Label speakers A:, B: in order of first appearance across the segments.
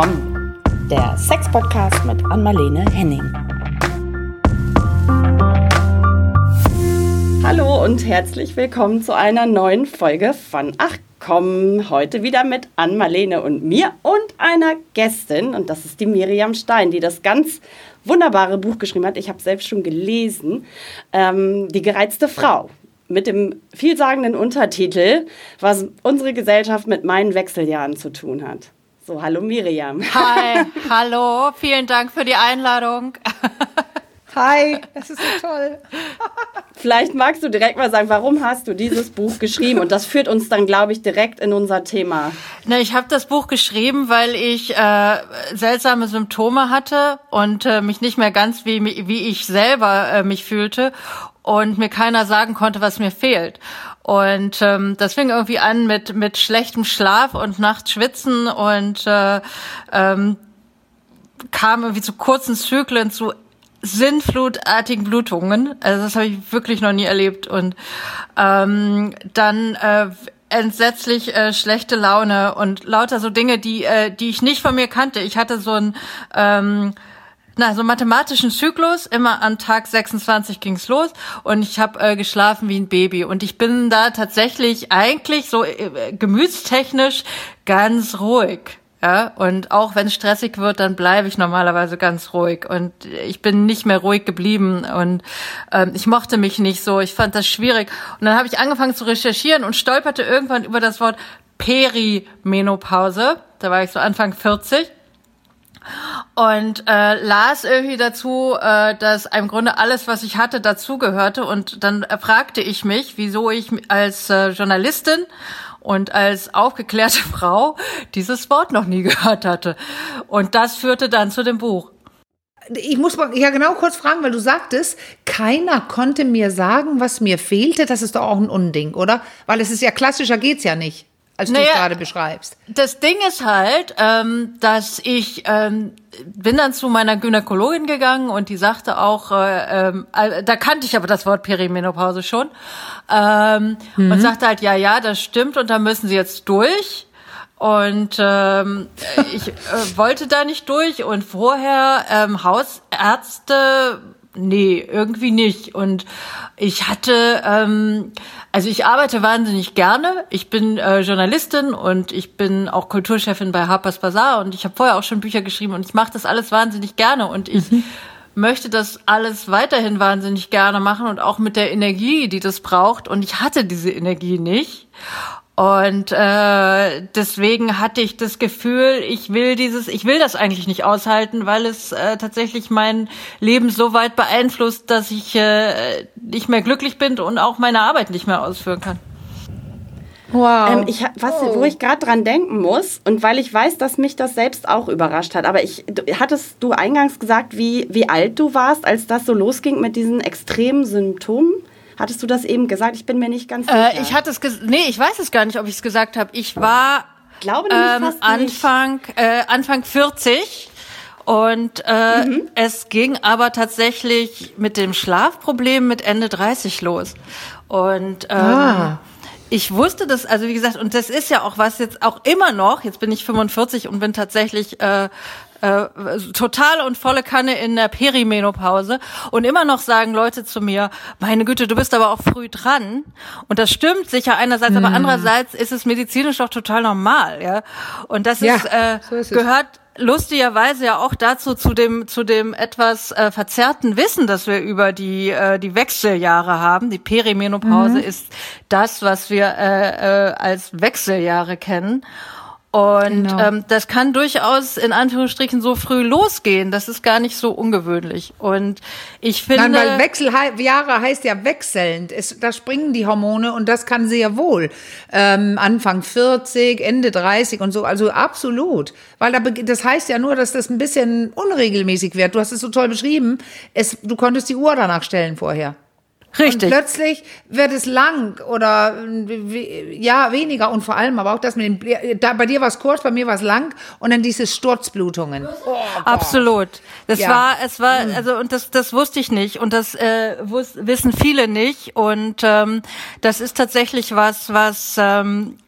A: Komm, der Sex-Podcast mit Anmalene Henning. Hallo und herzlich willkommen zu einer neuen Folge von Ach komm, heute wieder mit Anmalene und mir und einer Gästin und das ist die Miriam Stein, die das ganz wunderbare Buch geschrieben hat. Ich habe selbst schon gelesen, ähm, Die gereizte Frau mit dem vielsagenden Untertitel, was unsere Gesellschaft mit meinen Wechseljahren zu tun hat. So, hallo Miriam.
B: Hi, hallo, vielen Dank für die Einladung.
A: Hi, das ist so toll. Vielleicht magst du direkt mal sagen, warum hast du dieses Buch geschrieben? Und das führt uns dann, glaube ich, direkt in unser Thema.
B: Na, ich habe das Buch geschrieben, weil ich äh, seltsame Symptome hatte und äh, mich nicht mehr ganz wie, wie ich selber äh, mich fühlte und mir keiner sagen konnte, was mir fehlt. Und ähm, das fing irgendwie an mit mit schlechtem Schlaf und nachts schwitzen und äh, ähm, kam irgendwie zu kurzen Zyklen, zu sinnflutartigen Blutungen. Also das habe ich wirklich noch nie erlebt. Und ähm, dann äh, entsetzlich äh, schlechte Laune und lauter so Dinge, die äh, die ich nicht von mir kannte. Ich hatte so ein ähm, na, so mathematischen Zyklus, immer an Tag 26 ging's los und ich habe äh, geschlafen wie ein Baby und ich bin da tatsächlich eigentlich so äh, gemütstechnisch ganz ruhig. Ja, und auch wenn es stressig wird, dann bleibe ich normalerweise ganz ruhig. Und ich bin nicht mehr ruhig geblieben. Und ähm, ich mochte mich nicht so. Ich fand das schwierig. Und dann habe ich angefangen zu recherchieren und stolperte irgendwann über das Wort Perimenopause. Da war ich so Anfang 40 und äh, las irgendwie dazu, äh, dass im Grunde alles, was ich hatte, dazugehörte. Und dann fragte ich mich, wieso ich als äh, Journalistin und als aufgeklärte Frau dieses Wort noch nie gehört hatte. Und das führte dann zu dem Buch.
C: Ich muss mal ja genau kurz fragen, weil du sagtest, keiner konnte mir sagen, was mir fehlte. Das ist doch auch ein Unding, oder? Weil es ist ja klassischer geht's ja nicht als naja, du es gerade beschreibst.
B: Das Ding ist halt, ähm, dass ich ähm, bin dann zu meiner Gynäkologin gegangen und die sagte auch, äh, äh, da kannte ich aber das Wort Perimenopause schon ähm, mhm. und sagte halt, ja, ja, das stimmt und da müssen sie jetzt durch. Und ähm, ich äh, wollte da nicht durch und vorher ähm, Hausärzte nee, irgendwie nicht. Und ich hatte, ähm, also ich arbeite wahnsinnig gerne. Ich bin äh, Journalistin und ich bin auch Kulturchefin bei Harper's Bazaar und ich habe vorher auch schon Bücher geschrieben und ich mache das alles wahnsinnig gerne und ich mhm. möchte das alles weiterhin wahnsinnig gerne machen und auch mit der Energie, die das braucht. Und ich hatte diese Energie nicht. Und äh, deswegen hatte ich das Gefühl, ich will dieses, ich will das eigentlich nicht aushalten, weil es äh, tatsächlich mein Leben so weit beeinflusst, dass ich äh, nicht mehr glücklich bin und auch meine Arbeit nicht mehr ausführen kann.
A: Wow. Ähm, ich, was, oh. Wo ich gerade dran denken muss und weil ich weiß, dass mich das selbst auch überrascht hat. Aber ich, hattest du eingangs gesagt, wie, wie alt du warst, als das so losging mit diesen extremen Symptomen? Hattest du das eben gesagt? Ich bin mir nicht ganz sicher.
B: Äh, ich hatte es, nee, ich weiß es gar nicht, ob ich es gesagt habe. Ich war
A: glaube ähm, fast
B: Anfang äh, Anfang 40 und äh, mhm. es ging aber tatsächlich mit dem Schlafproblem mit Ende 30 los und ähm, ah. Ich wusste das, also wie gesagt, und das ist ja auch was jetzt auch immer noch, jetzt bin ich 45 und bin tatsächlich äh, äh, total und volle Kanne in der Perimenopause und immer noch sagen Leute zu mir, meine Güte, du bist aber auch früh dran. Und das stimmt sicher einerseits, mhm. aber andererseits ist es medizinisch auch total normal, ja. Und das ja, ist, äh, so ist gehört lustigerweise ja auch dazu zu dem zu dem etwas äh, verzerrten Wissen, das wir über die äh, die Wechseljahre haben. Die Perimenopause mhm. ist das, was wir äh, äh, als Wechseljahre kennen. Und genau. ähm, das kann durchaus in Anführungsstrichen so früh losgehen. Das ist gar nicht so ungewöhnlich. Und ich finde.
C: Nein, weil Wechseljahre heißt ja wechselnd. Es, da springen die Hormone und das kann sehr wohl. Ähm, Anfang 40, Ende 30 und so. Also absolut. Weil da, das heißt ja nur, dass das ein bisschen unregelmäßig wird. Du hast es so toll beschrieben. Es, du konntest die Uhr danach stellen vorher.
B: Richtig.
C: Und plötzlich wird es lang oder ja, weniger und vor allem aber auch das mit dem, da, bei dir war es kurz, bei mir war es lang und dann diese Sturzblutungen.
B: Oh, Absolut. Das
C: Ja.
B: war, es war, also und das, das wusste ich nicht und das äh, wissen viele nicht und ähm, das ist tatsächlich was, was ähm, äh,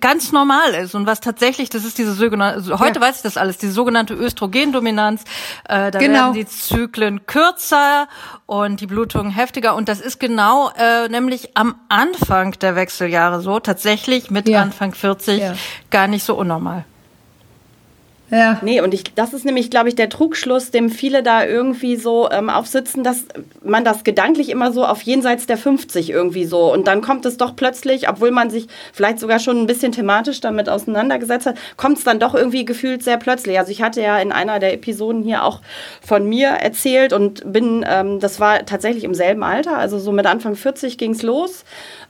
B: ganz normal ist und was tatsächlich, das ist diese sogenannte, also heute
C: Ja.
B: weiß ich das alles, diese sogenannte Östrogendominanz. Äh, da
C: Genau.
B: werden die Zyklen kürzer und die Blutungen heftiger und das ist genau äh, nämlich am Anfang der Wechseljahre so, tatsächlich mit
C: Ja.
B: Anfang 40
C: Ja.
B: gar nicht so unnormal.
C: Ja.
A: Nee, und ich, das ist nämlich, glaube ich, der Trugschluss, dem viele da irgendwie so ähm, aufsitzen, dass man das gedanklich immer so auf jenseits der 50 irgendwie so. Und dann kommt es doch plötzlich, obwohl man sich vielleicht sogar schon ein bisschen thematisch damit auseinandergesetzt hat, kommt es dann doch irgendwie gefühlt sehr plötzlich. Also ich hatte ja in einer der Episoden hier auch von mir erzählt und bin, ähm, das war tatsächlich im selben Alter, also so mit Anfang 40 ging es los.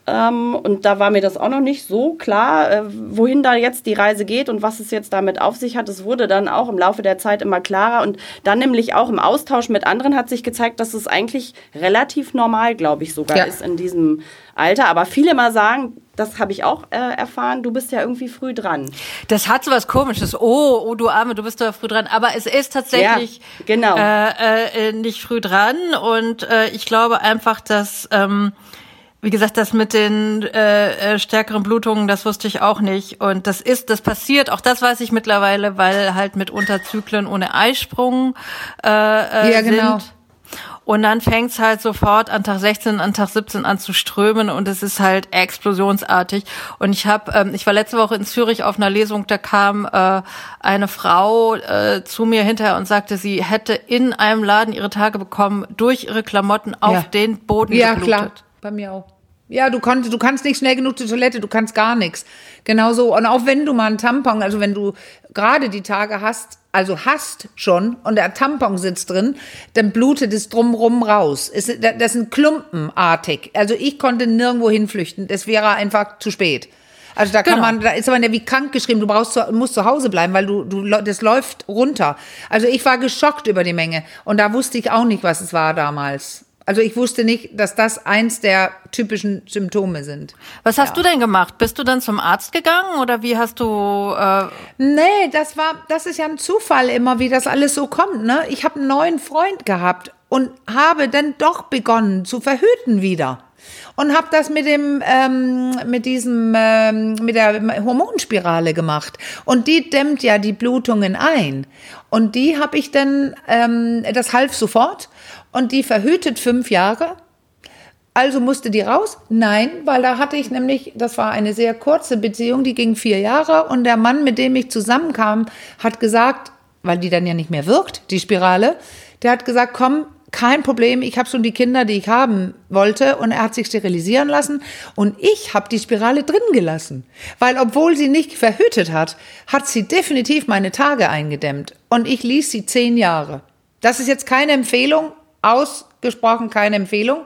A: Ähm, und da war mir das auch noch nicht so klar, äh, wohin da jetzt die Reise geht und was es jetzt damit auf sich hat. Es wurde dann auch im Laufe der Zeit immer klarer und dann nämlich auch im Austausch mit anderen hat sich gezeigt, dass es eigentlich relativ normal, glaube ich, sogar
C: Ja.
A: ist in diesem Alter. Aber viele mal sagen, das habe ich auch äh, erfahren, du bist ja irgendwie früh dran.
B: Das hat so was Komisches. Oh, oh, du Arme, du bist da früh dran. Aber es ist tatsächlich
A: Ja, genau.
B: äh, äh, nicht früh dran. Und äh, ich glaube einfach, dass, ähm, wie gesagt, das mit den äh, äh, stärkeren Blutungen, das wusste ich auch nicht. Und das ist, das passiert, auch das weiß ich mittlerweile, weil halt mitunter Zyklen ohne Eisprung äh, äh,
C: Ja, genau.
B: sind. Und dann fängt's halt sofort an Tag 16, an Tag 17 an zu strömen und es ist halt explosionsartig. Und ich habe, ähm, ich war letzte Woche in Zürich auf einer Lesung, da kam äh, eine Frau äh, zu mir hinterher und sagte, sie hätte in einem Laden ihre Tage bekommen durch ihre Klamotten auf
C: Ja.
B: den Boden
C: Ja,
B: geblutet.
C: klar. Bei mir auch. Ja, du konntest, du kannst nicht schnell genug zur Toilette, du kannst gar nichts. Genauso. Und auch wenn du mal einen Tampon, also wenn du gerade die Tage hast, also hast schon und der Tampon sitzt drin, dann blutet es drumrum raus. Es, das sind klumpenartig. Also ich konnte nirgendwo hinflüchten. Das wäre einfach zu spät. Also da kann
B: Genau.
C: man, da ist aber wie krank geschrieben, du brauchst, zu, musst zu Hause bleiben, weil du, du, das läuft runter. Also ich war geschockt über die Menge und da wusste ich auch nicht, was es war damals. Also ich wusste nicht, dass das eins der typischen Symptome sind.
B: Was hast du denn gemacht? Bist du dann zum Arzt gegangen oder wie hast du? Äh,
C: Nee, das war, das ist ja ein Zufall immer, wie das alles so kommt. Ne? Ich habe einen neuen Freund gehabt und habe dann doch begonnen zu verhüten wieder. Und habe das mit dem, ähm, mit diesem, ähm, mit der Hormonspirale gemacht. Und die dämmt ja die Blutungen ein. Und die habe ich dann, ähm, das half sofort. Und die verhütet fünf Jahre. Also musste die raus? Nein, weil da hatte ich nämlich, das war eine sehr kurze Beziehung, die ging vier Jahre und der Mann, mit dem ich zusammenkam, hat gesagt, weil die dann ja nicht mehr wirkt, die Spirale, der hat gesagt, komm, kein Problem, ich habe schon die Kinder, die ich haben wollte und er hat sich sterilisieren lassen und ich habe die Spirale drin gelassen, weil obwohl sie nicht verhütet hat, hat sie definitiv meine Tage eingedämmt und ich ließ sie zehn Jahre. Das ist jetzt keine Empfehlung, ausgesprochen keine Empfehlung.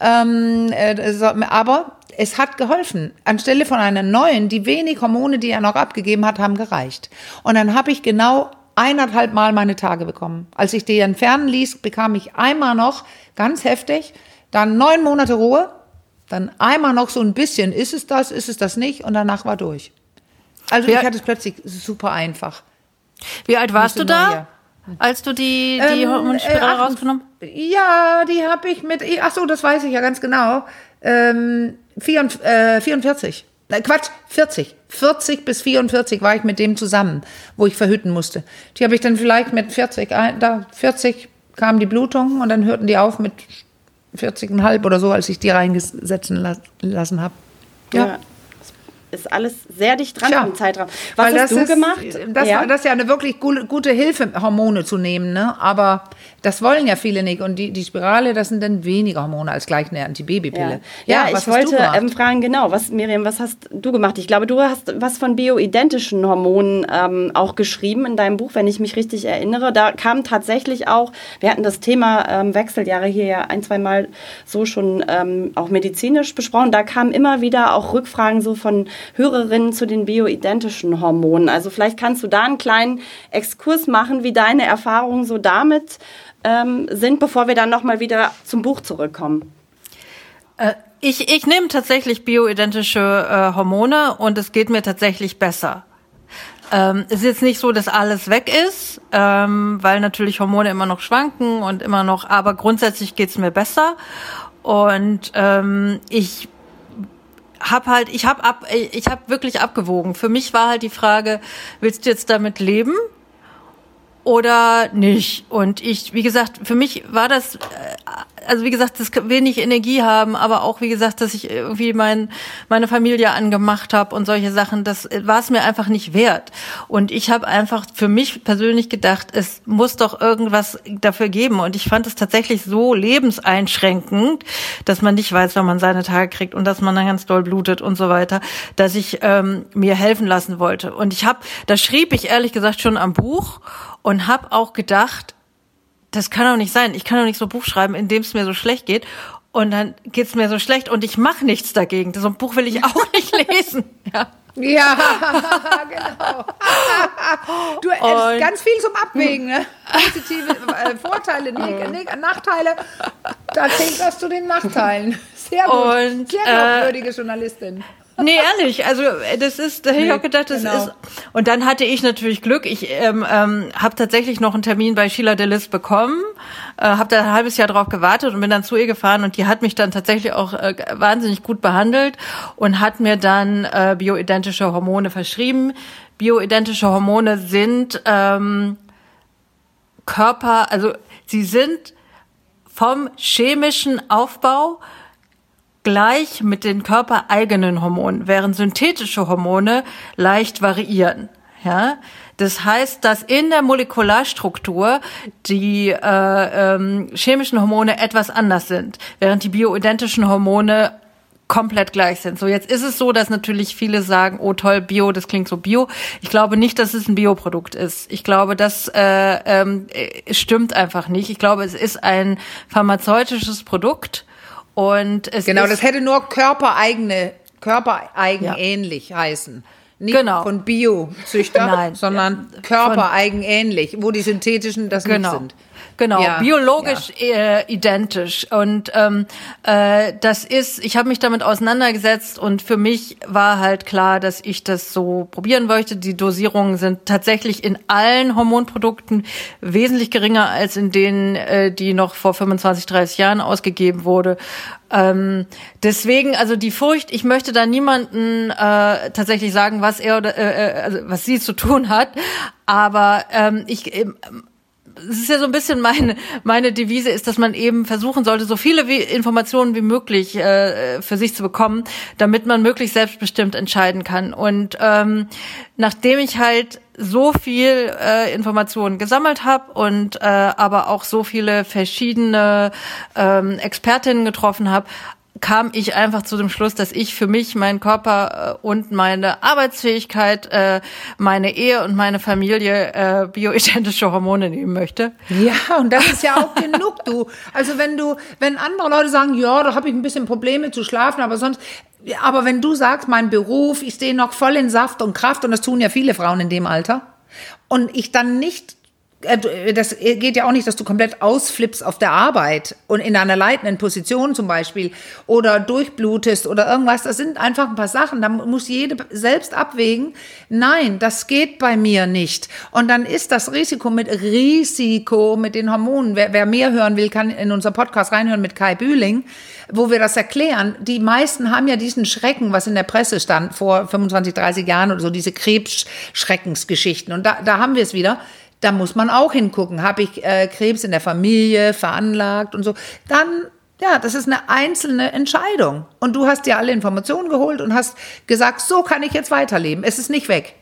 C: Ähm, äh, so, aber es hat geholfen. Anstelle von einer neuen, die wenig Hormone, die er noch abgegeben hat, haben gereicht. Und dann habe ich genau eineinhalb Mal meine Tage bekommen. Als ich die entfernen ließ, bekam ich einmal noch ganz heftig, dann neun Monate Ruhe, dann einmal noch so ein bisschen, ist es das, ist es das nicht, und danach war durch. Also
B: Ja.
C: ich hatte es plötzlich super einfach.
B: wie alt warst du da. Als du die die
C: Ähm,
B: Hormonspirale
C: äh,
B: rausgenommen?
C: Ja, die habe ich mit, ach so, das weiß ich ja ganz genau. Ähm, 44, äh, 44. Äh, Quatsch, 40. 40 bis 44 war ich mit dem zusammen, wo ich verhüten musste. Die habe ich dann vielleicht mit 40, ein- da 40 kam die Blutung und dann hörten die auf mit 40,5 oder so, als ich die reingesetzen las lassen habe. Ja.
A: Ist alles sehr dicht dran im Zeitraum. Was
C: Weil
A: hast
C: das
A: du
C: ist,
A: gemacht?
C: Das,
A: ja.
C: das ist ja eine wirklich gute, Hilfe, Hormone zu nehmen, ne? Aber das wollen ja viele nicht. Und die, die Spirale, das sind dann weniger Hormone als gleich eine Antibabypille.
A: Ja,
C: was
A: ich
C: hast du
A: wollte ähm, fragen, genau, was, Miriam, was hast du gemacht? Ich glaube, du hast was von bioidentischen Hormonen ähm, auch geschrieben in deinem Buch, wenn ich mich richtig erinnere. Da kam tatsächlich auch, wir hatten das Thema ähm, Wechseljahre hier ja ein, zwei Mal so schon ähm, auch medizinisch besprochen. Da kamen immer wieder auch Rückfragen so von Hörerinnen zu den bioidentischen Hormonen. Also vielleicht kannst du da einen kleinen Exkurs machen, wie deine Erfahrungen so damit ähm, sind, bevor wir dann nochmal wieder zum Buch zurückkommen.
B: Äh, ich, ich nehme tatsächlich bioidentische äh, Hormone und es geht mir tatsächlich besser. Ähm, es ist jetzt nicht so, dass alles weg ist, ähm, weil natürlich Hormone immer noch schwanken und immer noch, aber grundsätzlich geht's mir besser. Und ähm, ich hab halt, ich hab ab, ich hab wirklich abgewogen. Für mich war halt die Frage, willst du jetzt damit leben? oder nicht. Und ich, wie gesagt, für mich war das, äh, also wie gesagt, das wenig Energie haben, aber auch wie gesagt, dass ich irgendwie mein, meine Familie angemacht habe und solche Sachen, das war es mir einfach nicht wert. Und ich habe einfach für mich persönlich gedacht, es muss doch irgendwas dafür geben. Und ich fand es tatsächlich so lebenseinschränkend, dass man nicht weiß, wann man seine Tage kriegt und dass man dann ganz doll blutet und so weiter, dass ich ähm, mir helfen lassen wollte. Und ich habe, da schrieb ich ehrlich gesagt schon am Buch und habe auch gedacht, das kann doch nicht sein. Ich kann doch nicht so ein Buch schreiben, in dem es mir so schlecht geht. Und dann geht's mir so schlecht und ich mache nichts dagegen. So ein Buch will ich auch nicht lesen. Ja.
C: Ja, genau. Du hast ganz viel zum Abwägen, ne? Positive äh, Vorteile, Neg Nachteile. Da zählt das zu den Nachteilen. Sehr gut. Und, Sehr glaubwürdige äh, Journalistin.
B: Nee, ehrlich, also äh, das ist, da hätte ich auch gedacht, das genau. ist. Und dann hatte ich natürlich Glück. Ich ähm, ähm, habe tatsächlich noch einen Termin bei Sheila Delis bekommen, äh, habe da ein halbes Jahr drauf gewartet und bin dann zu ihr gefahren und die hat mich dann tatsächlich auch äh, wahnsinnig gut behandelt und hat mir dann äh, bioidentische Hormone verschrieben. Bioidentische Hormone sind ähm, Körper, also sie sind vom chemischen Aufbau gleich mit den körpereigenen Hormonen, während synthetische Hormone leicht variieren. Ja, das heißt, dass in der Molekularstruktur die äh, ähm, chemischen Hormone etwas anders sind, während die bioidentischen Hormone komplett gleich sind. So, jetzt ist es so, dass natürlich viele sagen, oh toll, Bio, das klingt so Bio. Ich glaube nicht, dass es ein Bioprodukt ist. Ich glaube, das äh, ähm, stimmt einfach nicht. Ich glaube, es ist ein pharmazeutisches Produkt und es
C: genau, das hätte nur körpereigene, körpereigenähnlich ja. heißen. Nicht genau. von Biozüchter, sondern körpereigenähnlich, wo die synthetischen das genau. nicht sind.
B: Genau, ja, biologisch ja. Äh, identisch. Und ähm, äh, das ist, ich habe mich damit auseinandergesetzt und für mich war halt klar, dass ich das so probieren möchte. Die Dosierungen sind tatsächlich in allen Hormonprodukten wesentlich geringer als in denen, äh, die noch vor 25, 30 Jahren ausgegeben wurde. Ähm, deswegen, also die Furcht, ich möchte da niemanden äh, tatsächlich sagen, was er oder äh, äh also was sie zu tun hat, aber ähm, ich äh, es ist ja so ein bisschen meine, meine Devise ist, dass man eben versuchen sollte, so viele wie Informationen wie möglich äh, für sich zu bekommen, damit man möglichst selbstbestimmt entscheiden kann. Und ähm, nachdem ich halt so viel äh, Informationen gesammelt habe und äh, aber auch so viele verschiedene ähm, Expertinnen getroffen habe, kam ich einfach zu dem Schluss, dass ich für mich, meinen Körper äh, und meine Arbeitsfähigkeit, äh, meine Ehe und meine Familie äh, bioidentische Hormone nehmen möchte.
C: Ja, und das ist ja auch genug, du. Also wenn du, wenn andere Leute sagen, ja, da habe ich ein bisschen Probleme zu schlafen, aber sonst, aber wenn du sagst, mein Beruf, ich stehe noch voll in Saft und Kraft, und das tun ja viele Frauen in dem Alter, und ich dann nicht das geht ja auch nicht, dass du komplett ausflippst auf der Arbeit und in einer leitenden Position zum Beispiel oder durchblutest oder irgendwas. Das sind einfach ein paar Sachen. Da muss jede selbst abwägen. Nein, das geht bei mir nicht. Und dann ist das Risiko mit Risiko mit den Hormonen. Wer, wer mehr hören will, kann in unser Podcast reinhören mit Kai Bühling, wo wir das erklären. Die meisten haben ja diesen Schrecken, was in der Presse stand vor 25, 30 Jahren oder so, diese Krebsschreckensgeschichten. Und da, da haben wir es wieder da muss man auch hingucken. Habe ich äh, Krebs in der Familie veranlagt und so. Dann, ja, das ist eine einzelne Entscheidung. Und du hast dir alle Informationen geholt und hast gesagt, so kann ich jetzt weiterleben. Es ist nicht weg.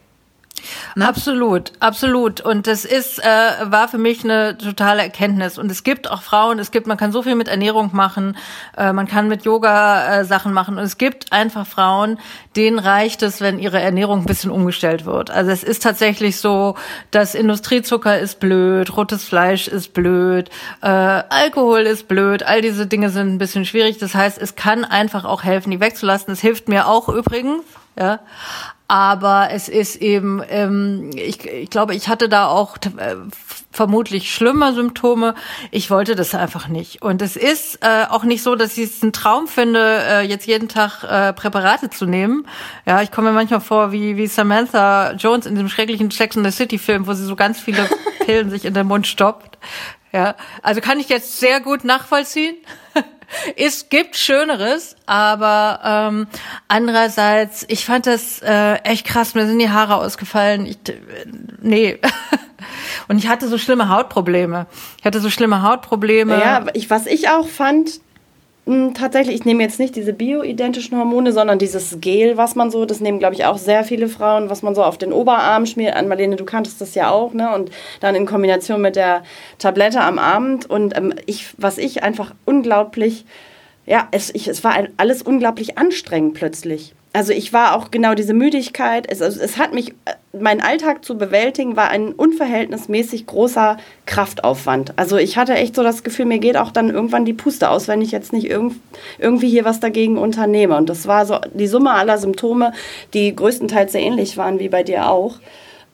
B: Na? Absolut, absolut. Und das ist, äh, war für mich eine totale Erkenntnis. Und es gibt auch Frauen, es gibt, man kann so viel mit Ernährung machen, äh, man kann mit Yoga äh, Sachen machen. Und es gibt einfach Frauen, denen reicht es, wenn ihre Ernährung ein bisschen umgestellt wird. Also es ist tatsächlich so, dass Industriezucker ist blöd, rotes Fleisch ist blöd, äh, Alkohol ist blöd, all diese Dinge sind ein bisschen schwierig. Das heißt, es kann einfach auch helfen, die wegzulassen. Es hilft mir auch übrigens, ja. Aber es ist eben, ähm, ich, ich glaube, ich hatte da auch äh, vermutlich schlimmer Symptome. Ich wollte das einfach nicht. Und es ist äh, auch nicht so, dass ich es einen Traum finde, äh, jetzt jeden Tag äh, Präparate zu nehmen. Ja, ich komme mir manchmal vor wie, wie Samantha Jones in dem schrecklichen Sex in the City Film, wo sie so ganz viele Pillen sich in den Mund stoppt. Ja, also kann ich jetzt sehr gut nachvollziehen. Es gibt Schöneres, aber ähm, andererseits, ich fand das äh, echt krass. Mir sind die Haare ausgefallen. Ich, äh, nee. Und ich hatte so schlimme Hautprobleme. Ich hatte so schlimme Hautprobleme.
A: Ja, ich, was ich auch fand, tatsächlich, ich nehme jetzt nicht diese bioidentischen Hormone, sondern dieses Gel, was man so, das nehmen, glaube ich, auch sehr viele Frauen, was man so auf den Oberarm schmiert. An Marlene, du kanntest das ja auch, ne? Und dann in Kombination mit der Tablette am Abend. Und ähm, ich, was ich einfach unglaublich, ja, es, ich, es war alles unglaublich anstrengend plötzlich also ich war auch genau diese Müdigkeit. Es, also es hat mich, äh, mein Alltag zu bewältigen, war ein unverhältnismäßig großer Kraftaufwand. Also ich hatte echt so das Gefühl, mir geht auch dann irgendwann die Puste aus, wenn ich jetzt nicht irgend, irgendwie hier was dagegen unternehme. Und das war so die Summe aller Symptome, die größtenteils sehr ähnlich waren wie bei dir auch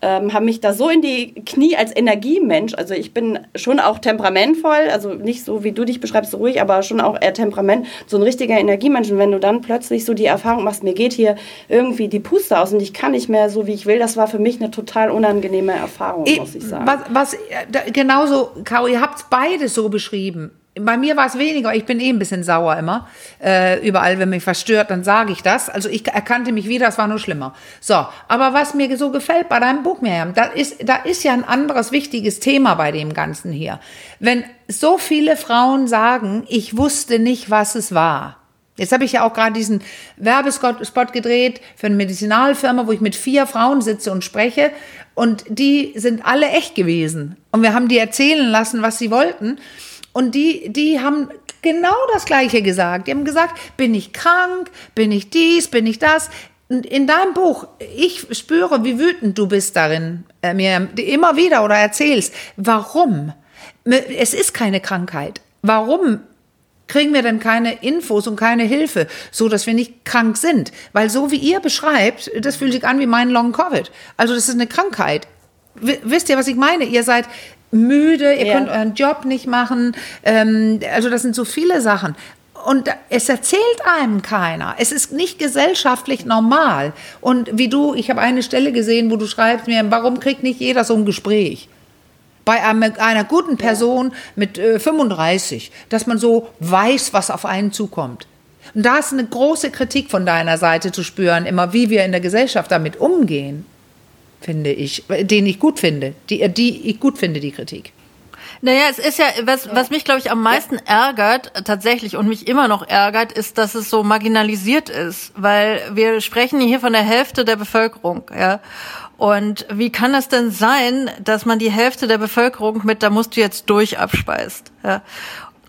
A: ähm, haben mich da so in die Knie als Energiemensch, also ich bin schon auch temperamentvoll, also nicht so wie du dich beschreibst, so ruhig, aber schon auch eher Temperament, so ein richtiger Energiemensch. Und wenn du dann plötzlich so die Erfahrung machst, mir geht hier irgendwie die Puste aus und ich kann nicht mehr so, wie ich will, das war für mich eine total unangenehme Erfahrung, muss ich sagen.
C: Was, was äh, genauso, Caro, ihr habt es beide so beschrieben. Bei mir war es weniger, ich bin eh ein bisschen sauer immer. Äh, überall, wenn mich was stört, dann sage ich das. Also ich erkannte mich wieder, es war nur schlimmer. So, aber was mir so gefällt bei deinem Buch, Miriam, da ist, da ist ja ein anderes wichtiges Thema bei dem Ganzen hier. Wenn so viele Frauen sagen, ich wusste nicht, was es war. Jetzt habe ich ja auch gerade diesen Werbespot gedreht für eine Medizinalfirma, wo ich mit vier Frauen sitze und spreche. Und die sind alle echt gewesen. Und wir haben die erzählen lassen, was sie wollten. Und die, die haben genau das Gleiche gesagt. Die haben gesagt, bin ich krank, bin ich dies, bin ich das. In deinem Buch, ich spüre, wie wütend du bist darin, äh, mir immer wieder oder erzählst, warum? Es ist keine Krankheit. Warum kriegen wir denn keine Infos und keine Hilfe, so dass wir nicht krank sind? Weil so wie ihr beschreibt, das fühlt sich an wie mein Long Covid. Also das ist eine Krankheit. wisst ihr, was ich meine? Ihr seid müde, ihr ja. könnt euren Job nicht machen. Ähm, also das sind so viele Sachen. Und es erzählt einem keiner. Es ist nicht gesellschaftlich normal. Und wie du, ich habe eine Stelle gesehen, wo du schreibst mir, warum kriegt nicht jeder so ein Gespräch? Bei einer, guten Person mit äh, 35, dass man so weiß, was auf einen zukommt. Und da ist eine große Kritik von deiner Seite zu spüren, immer wie wir in der Gesellschaft damit umgehen finde ich, den ich gut finde, die, die ich gut finde, die Kritik.
B: Naja, es ist ja, was, was mich, glaube ich, am meisten ja. ärgert, tatsächlich, und mich immer noch ärgert, ist, dass es so marginalisiert ist. Weil wir sprechen hier von der Hälfte der Bevölkerung, ja. Und wie kann es denn sein, dass man die Hälfte der Bevölkerung mit, da musst du jetzt durch abspeist? Ja?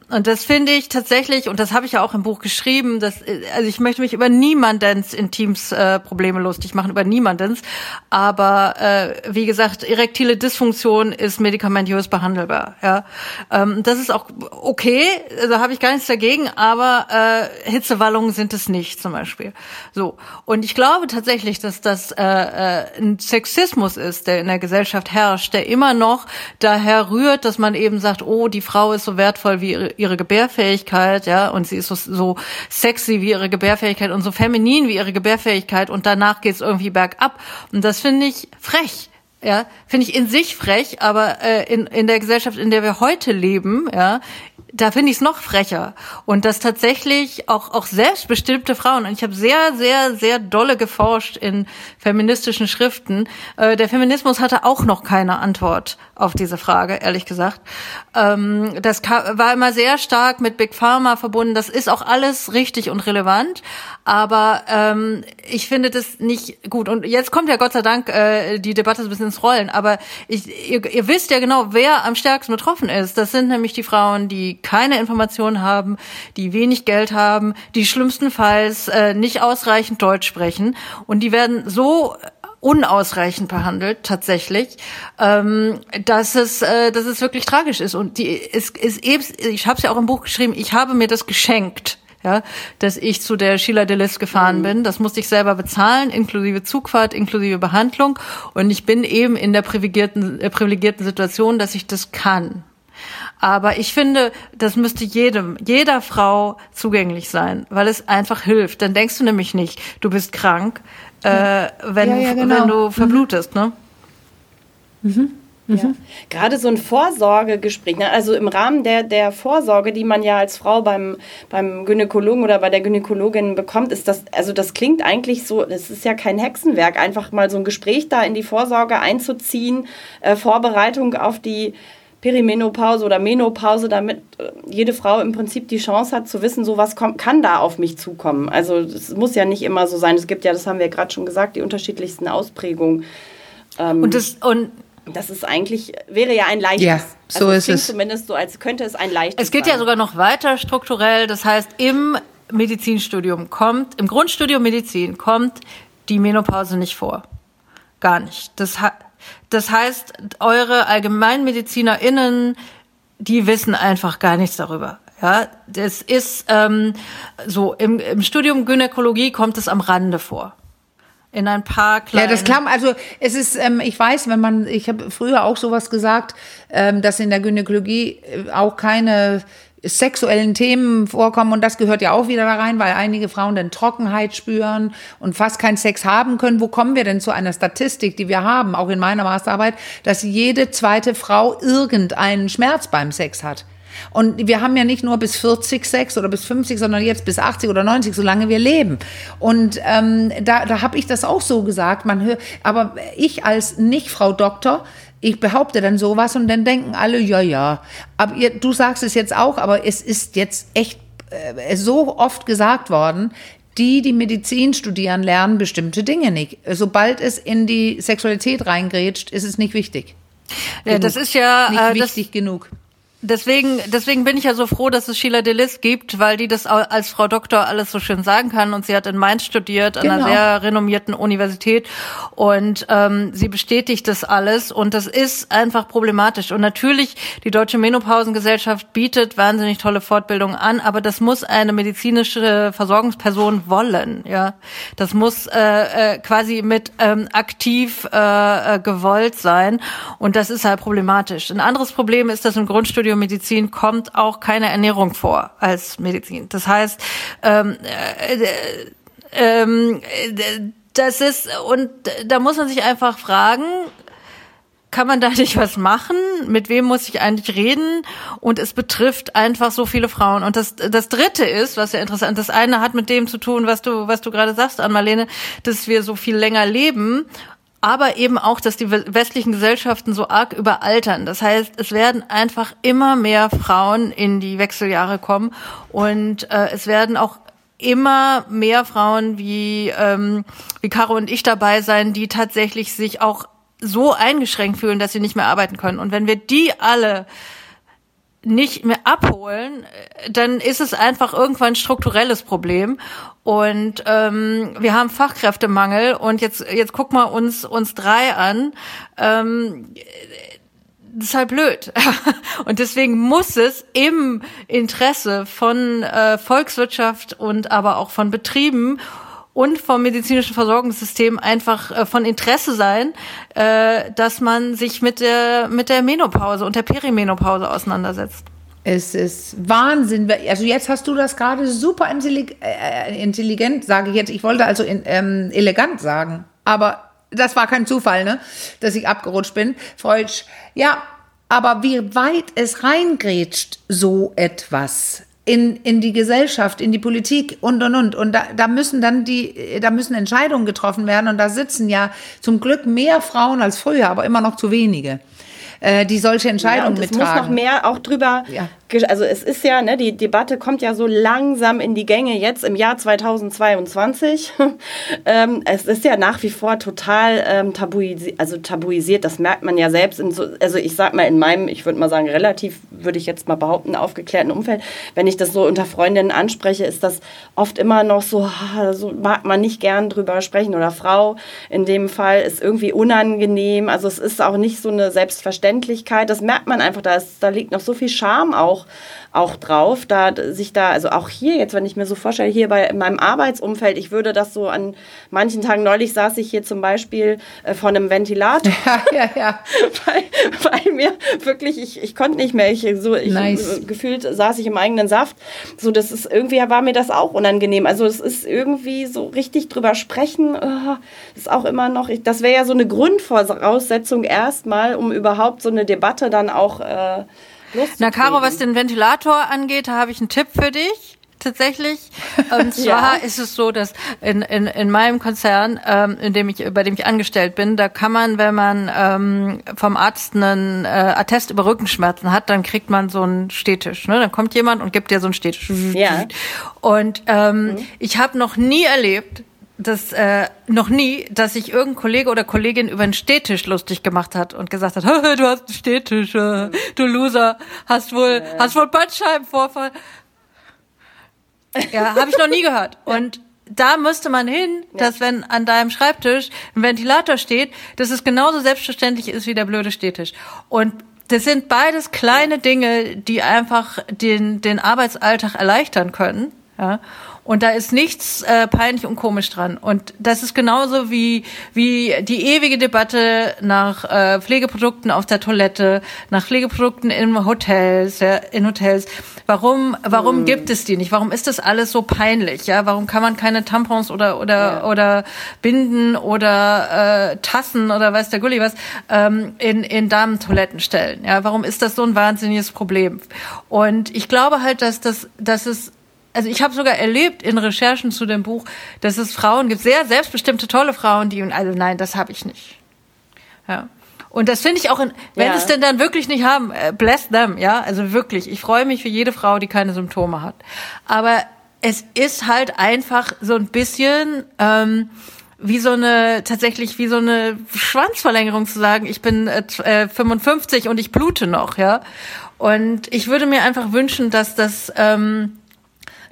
B: Und das finde ich tatsächlich, und das habe ich ja auch im Buch geschrieben, dass, also ich möchte mich über niemandens Intims äh, Probleme lustig machen, über niemandens. Aber äh, wie gesagt, erektile Dysfunktion ist medikamentös behandelbar. Ja, ähm, das ist auch okay, da also habe ich gar nichts dagegen. Aber äh, Hitzewallungen sind es nicht, zum Beispiel. So und ich glaube tatsächlich, dass das äh, äh, ein Sexismus ist, der in der Gesellschaft herrscht, der immer noch daher rührt, dass man eben sagt, oh, die Frau ist so wertvoll wie Gebärfähigkeit, ja, und sie ist so, so sexy wie ihre Gebärfähigkeit und so feminin wie ihre Gebärfähigkeit und danach geht's irgendwie bergab. Und das finde ich frech. Ja, finde ich in sich frech, aber äh, in, in der Gesellschaft, in der wir heute leben, ja, da finde ich es noch frecher. Und dass tatsächlich auch, auch selbstbestimmte Frauen, und ich habe sehr, sehr, sehr dolle geforscht in feministischen Schriften, äh, der Feminismus hatte auch noch keine Antwort auf diese Frage, ehrlich gesagt. Ähm, das war immer sehr stark mit Big Pharma verbunden. Das ist auch alles richtig und relevant, aber ähm, ich finde das nicht gut. Und jetzt kommt ja Gott sei Dank äh, die Debatte so ein bisschen ins Rollen. Aber ich, ihr, ihr wisst ja genau, wer am stärksten betroffen ist. Das sind nämlich die Frauen, die keine Informationen haben, die wenig Geld haben, die schlimmstenfalls äh, nicht ausreichend Deutsch sprechen. Und die werden so unausreichend behandelt tatsächlich, ähm, dass es äh, dass es wirklich tragisch ist und die es ist eben ich habe es ja auch im Buch geschrieben, ich habe mir das geschenkt ja, dass ich zu der Sheila Delis gefahren mhm. bin. Das musste ich selber bezahlen, inklusive Zugfahrt, inklusive Behandlung. Und ich bin eben in der privilegierten, äh, privilegierten Situation, dass ich das kann. Aber ich finde, das müsste jedem, jeder Frau zugänglich sein, weil es einfach hilft. Dann denkst du nämlich nicht, du bist krank, äh, wenn, ja, ja, genau. wenn du verblutest, mhm. ne?
A: Mhm. Ja. Mhm. Gerade so ein Vorsorgegespräch, ne? also im Rahmen der, der Vorsorge, die man ja als Frau beim, beim Gynäkologen oder bei der Gynäkologin bekommt, ist das, also das klingt eigentlich so, das ist ja kein Hexenwerk, einfach mal so ein Gespräch da in die Vorsorge einzuziehen, äh, Vorbereitung auf die Perimenopause oder Menopause, damit äh, jede Frau im Prinzip die Chance hat zu wissen, so was kommt, kann da auf mich zukommen. Also es muss ja nicht immer so sein. Es gibt ja, das haben wir gerade schon gesagt, die unterschiedlichsten Ausprägungen. Ähm,
B: und das und
A: das ist eigentlich, wäre ja ein leichtes.
C: Ja, so also ist es.
A: zumindest so, als könnte es ein leichtes
B: Es geht sein. ja sogar noch weiter strukturell. Das heißt, im Medizinstudium kommt, im Grundstudium Medizin kommt die Menopause nicht vor. Gar nicht. Das, das heißt, eure AllgemeinmedizinerInnen, die wissen einfach gar nichts darüber. Ja, das ist ähm, so, im, im Studium Gynäkologie kommt es am Rande vor in ein paar kleinen.
C: Ja, das klar. Also es ist, ähm, ich weiß, wenn man, ich habe früher auch sowas gesagt, ähm, dass in der Gynäkologie äh, auch keine sexuellen Themen vorkommen und das gehört ja auch wieder da rein, weil einige Frauen dann Trockenheit spüren und fast keinen Sex haben können. Wo kommen wir denn zu einer Statistik, die wir haben, auch in meiner Masterarbeit, dass jede zweite Frau irgendeinen Schmerz beim Sex hat? Und wir haben ja nicht nur bis 40 Sex oder bis 50, sondern jetzt bis 80 oder 90, solange wir leben. Und ähm, da, da habe ich das auch so gesagt. Man hört, aber ich als Nicht-Frau Doktor, ich behaupte dann sowas und dann denken alle, ja, ja. Aber ihr, du sagst es jetzt auch, aber es ist jetzt echt äh, so oft gesagt worden, die, die Medizin studieren, lernen bestimmte Dinge nicht. Sobald es in die Sexualität reingrätscht, ist es nicht wichtig.
B: Ja, das ist ja
C: nicht äh, wichtig genug.
B: Deswegen, deswegen bin ich ja so froh, dass es Sheila Delis gibt, weil die das als Frau Doktor alles so schön sagen kann. Und sie hat in Mainz studiert, genau. an einer genau. sehr renommierten Universität. Und ähm, sie bestätigt das alles. Und das ist einfach problematisch. Und natürlich, die Deutsche Menopausengesellschaft bietet wahnsinnig tolle Fortbildungen an, aber das muss eine medizinische Versorgungsperson wollen. Ja, Das muss äh, äh, quasi mit ähm, aktiv äh, äh gewollt sein. Und das ist halt problematisch. Ein anderes Problem ist, dass im Grundstudium Studium kommt auch keine Ernährung vor als Medizin. Das heißt, ähm, äh, ähm, das ist, und da muss man sich einfach fragen, kann man da nicht was machen? Mit wem muss ich eigentlich reden? Und es betrifft einfach so viele Frauen. Und das, das dritte ist, was ja interessant, das eine hat mit dem zu tun, was du, was du gerade sagst, Ann-Marlene, dass wir so viel länger leben aber eben auch, dass die westlichen Gesellschaften so arg überaltern. Das heißt, es werden einfach immer mehr Frauen in die Wechseljahre kommen und äh, es werden auch immer mehr Frauen wie ähm, wie Caro und ich dabei sein, die tatsächlich sich auch so eingeschränkt fühlen, dass sie nicht mehr arbeiten können. Und wenn wir die alle nicht mehr abholen, dann ist es einfach irgendwann ein strukturelles Problem. Und ähm, wir haben Fachkräftemangel und jetzt jetzt guck mal uns uns drei an. Ähm, das ist halt blöd. und deswegen muss es im Interesse von äh, Volkswirtschaft und aber auch von Betrieben und vom medizinischen Versorgungssystem einfach äh, von Interesse sein, äh, dass man sich mit der, mit der Menopause und der Perimenopause auseinandersetzt.
C: Es ist Wahnsinn. Also jetzt hast du das gerade super intelligent, äh, intelligent sage ich jetzt. Ich wollte also in, ähm, elegant sagen, aber das war kein Zufall, ne, dass ich abgerutscht bin. Freudsch. Ja, aber wie weit es reingrätscht, so etwas in, in die Gesellschaft, in die Politik und und und. Und da, da müssen dann die, da müssen Entscheidungen getroffen werden. Und da sitzen ja zum Glück mehr Frauen als früher, aber immer noch zu wenige, äh, die solche Entscheidungen ja, und es mittragen.
A: Es muss noch mehr auch drüber ja also es ist ja, ne, die Debatte kommt ja so langsam in die Gänge jetzt im Jahr 2022. ähm, es ist ja nach wie vor total ähm, tabuisiert, also tabuisiert, das merkt man ja selbst. So, also ich sag mal in meinem, ich würde mal sagen, relativ, würde ich jetzt mal behaupten, aufgeklärten Umfeld, wenn ich das so unter Freundinnen anspreche, ist das oft immer noch so, so mag man nicht gern drüber sprechen oder Frau in dem Fall ist irgendwie unangenehm. Also es ist auch nicht so eine Selbstverständlichkeit. Das merkt man einfach, da, ist, da liegt noch so viel Scham auch auch, auch drauf, da sich da, also auch hier jetzt, wenn ich mir so vorstelle, hier bei meinem Arbeitsumfeld, ich würde das so an manchen Tagen, neulich saß ich hier zum Beispiel äh, vor einem Ventilator.
C: Ja, ja, ja.
A: weil, weil mir wirklich, ich, ich konnte nicht mehr, ich, so, ich,
C: Nice.
A: äh, gefühlt saß ich im eigenen Saft. So, das ist irgendwie, war mir das auch unangenehm. Also es ist irgendwie so richtig drüber sprechen, äh, ist auch immer noch, ich, das wäre ja so eine Grundvoraussetzung erstmal, um überhaupt so eine Debatte dann auch äh,
B: Na, Caro, was den Ventilator angeht, da habe ich einen Tipp für dich. Tatsächlich. Und zwar
A: Ja.
B: ist es so, dass in, in, in meinem Konzern, ähm, in dem ich, bei dem ich angestellt bin, da kann man, wenn man ähm, vom Arzt einen äh, Attest über Rückenschmerzen hat, dann kriegt man so einen Stehtisch. Ne? Dann kommt jemand und gibt dir so einen Stehtisch.
A: Ja.
B: Und ähm, ich habe noch nie erlebt, dass äh, noch nie, dass sich irgendein Kollege oder Kollegin über einen Stehtisch lustig gemacht hat und gesagt hat, "Haha, du hast einen Stehtisch, äh, du Loser, hast wohl, hast wohl Bandscheibenvorfall. Ja, habe ich noch nie gehört. Und da müsste man hin, dass wenn an deinem Schreibtisch ein Ventilator steht, dass es genauso selbstverständlich ist wie der blöde Stehtisch. Und das sind beides kleine Dinge, die einfach den, den Arbeitsalltag erleichtern können. Ja. Und da ist nichts äh, peinlich und komisch dran. Und das ist genauso wie, wie die ewige Debatte nach äh, Pflegeprodukten auf der Toilette, nach Pflegeprodukten in Hotels, ja, in Hotels. Warum, warum gibt es die nicht? Warum ist das alles so peinlich? Ja, warum kann man keine Tampons oder oder oder Binden oder äh, Tassen oder weiß der Gulli was ähm, in in Damentoiletten stellen? Ja, warum ist das so ein wahnsinniges Problem? Und ich glaube halt, dass das, dass es also ich habe sogar erlebt in Recherchen zu dem Buch, dass es Frauen gibt, sehr selbstbestimmte, tolle Frauen, die, also nein, das habe ich nicht. Ja. Und das finde ich auch, in, wenn
A: Ja.
B: es denn dann wirklich nicht haben, äh, bless them, ja, also wirklich. Ich freue mich für jede Frau, die keine Symptome hat. Aber es ist halt einfach so ein bisschen ähm, wie so eine, tatsächlich wie so eine Schwanzverlängerung zu sagen, ich bin äh, z- äh, 55 und ich blute noch, ja. Und ich würde mir einfach wünschen, dass das, ähm,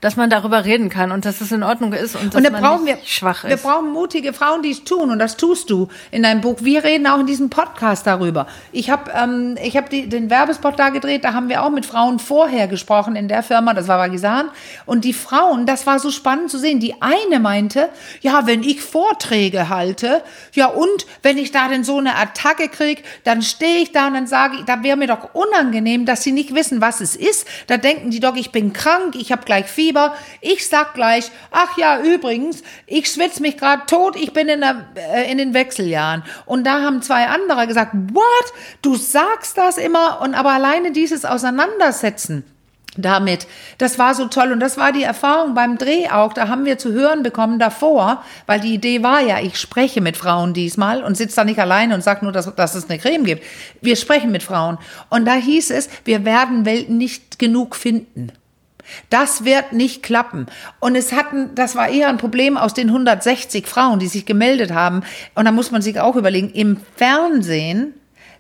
B: dass man darüber reden kann und dass es in Ordnung ist und dass
C: Und da
B: man
C: brauchen wir,
B: nicht schwach ist.
C: wir brauchen mutige Frauen, die es tun. Und das tust du in deinem Buch. Wir reden auch in diesem Podcast darüber. Ich habe ähm, ich hab die, den Werbespot da gedreht. Da haben wir auch mit Frauen vorher gesprochen in der Firma. Das war Vagisan. Und die Frauen, das war so spannend zu sehen. Die eine meinte, ja, wenn ich Vorträge halte, ja, und wenn ich da denn so eine Attacke krieg, dann stehe ich da und dann sage ich, da wäre mir doch unangenehm, dass sie nicht wissen, was es ist. Da denken die doch, ich bin krank, ich habe gleich Fieber. Ich sag gleich, ach ja, übrigens, ich schwitze mich gerade tot, ich bin in, der, äh, in den Wechseljahren. Und da haben zwei andere gesagt, what? Du sagst das immer und aber alleine dieses Auseinandersetzen damit. Das war so toll und das war die Erfahrung beim Dreh auch. Da haben wir zu hören bekommen davor, weil die Idee war ja, ich spreche mit Frauen diesmal und sitze da nicht alleine und sage nur, dass, dass es eine Creme gibt. Wir sprechen mit Frauen. Und da hieß es, wir werden Welt nicht genug finden. Das wird nicht klappen. Und es hatten, das war eher ein Problem aus den 160 Frauen, die sich gemeldet haben. Und da muss man sich auch überlegen, im Fernsehen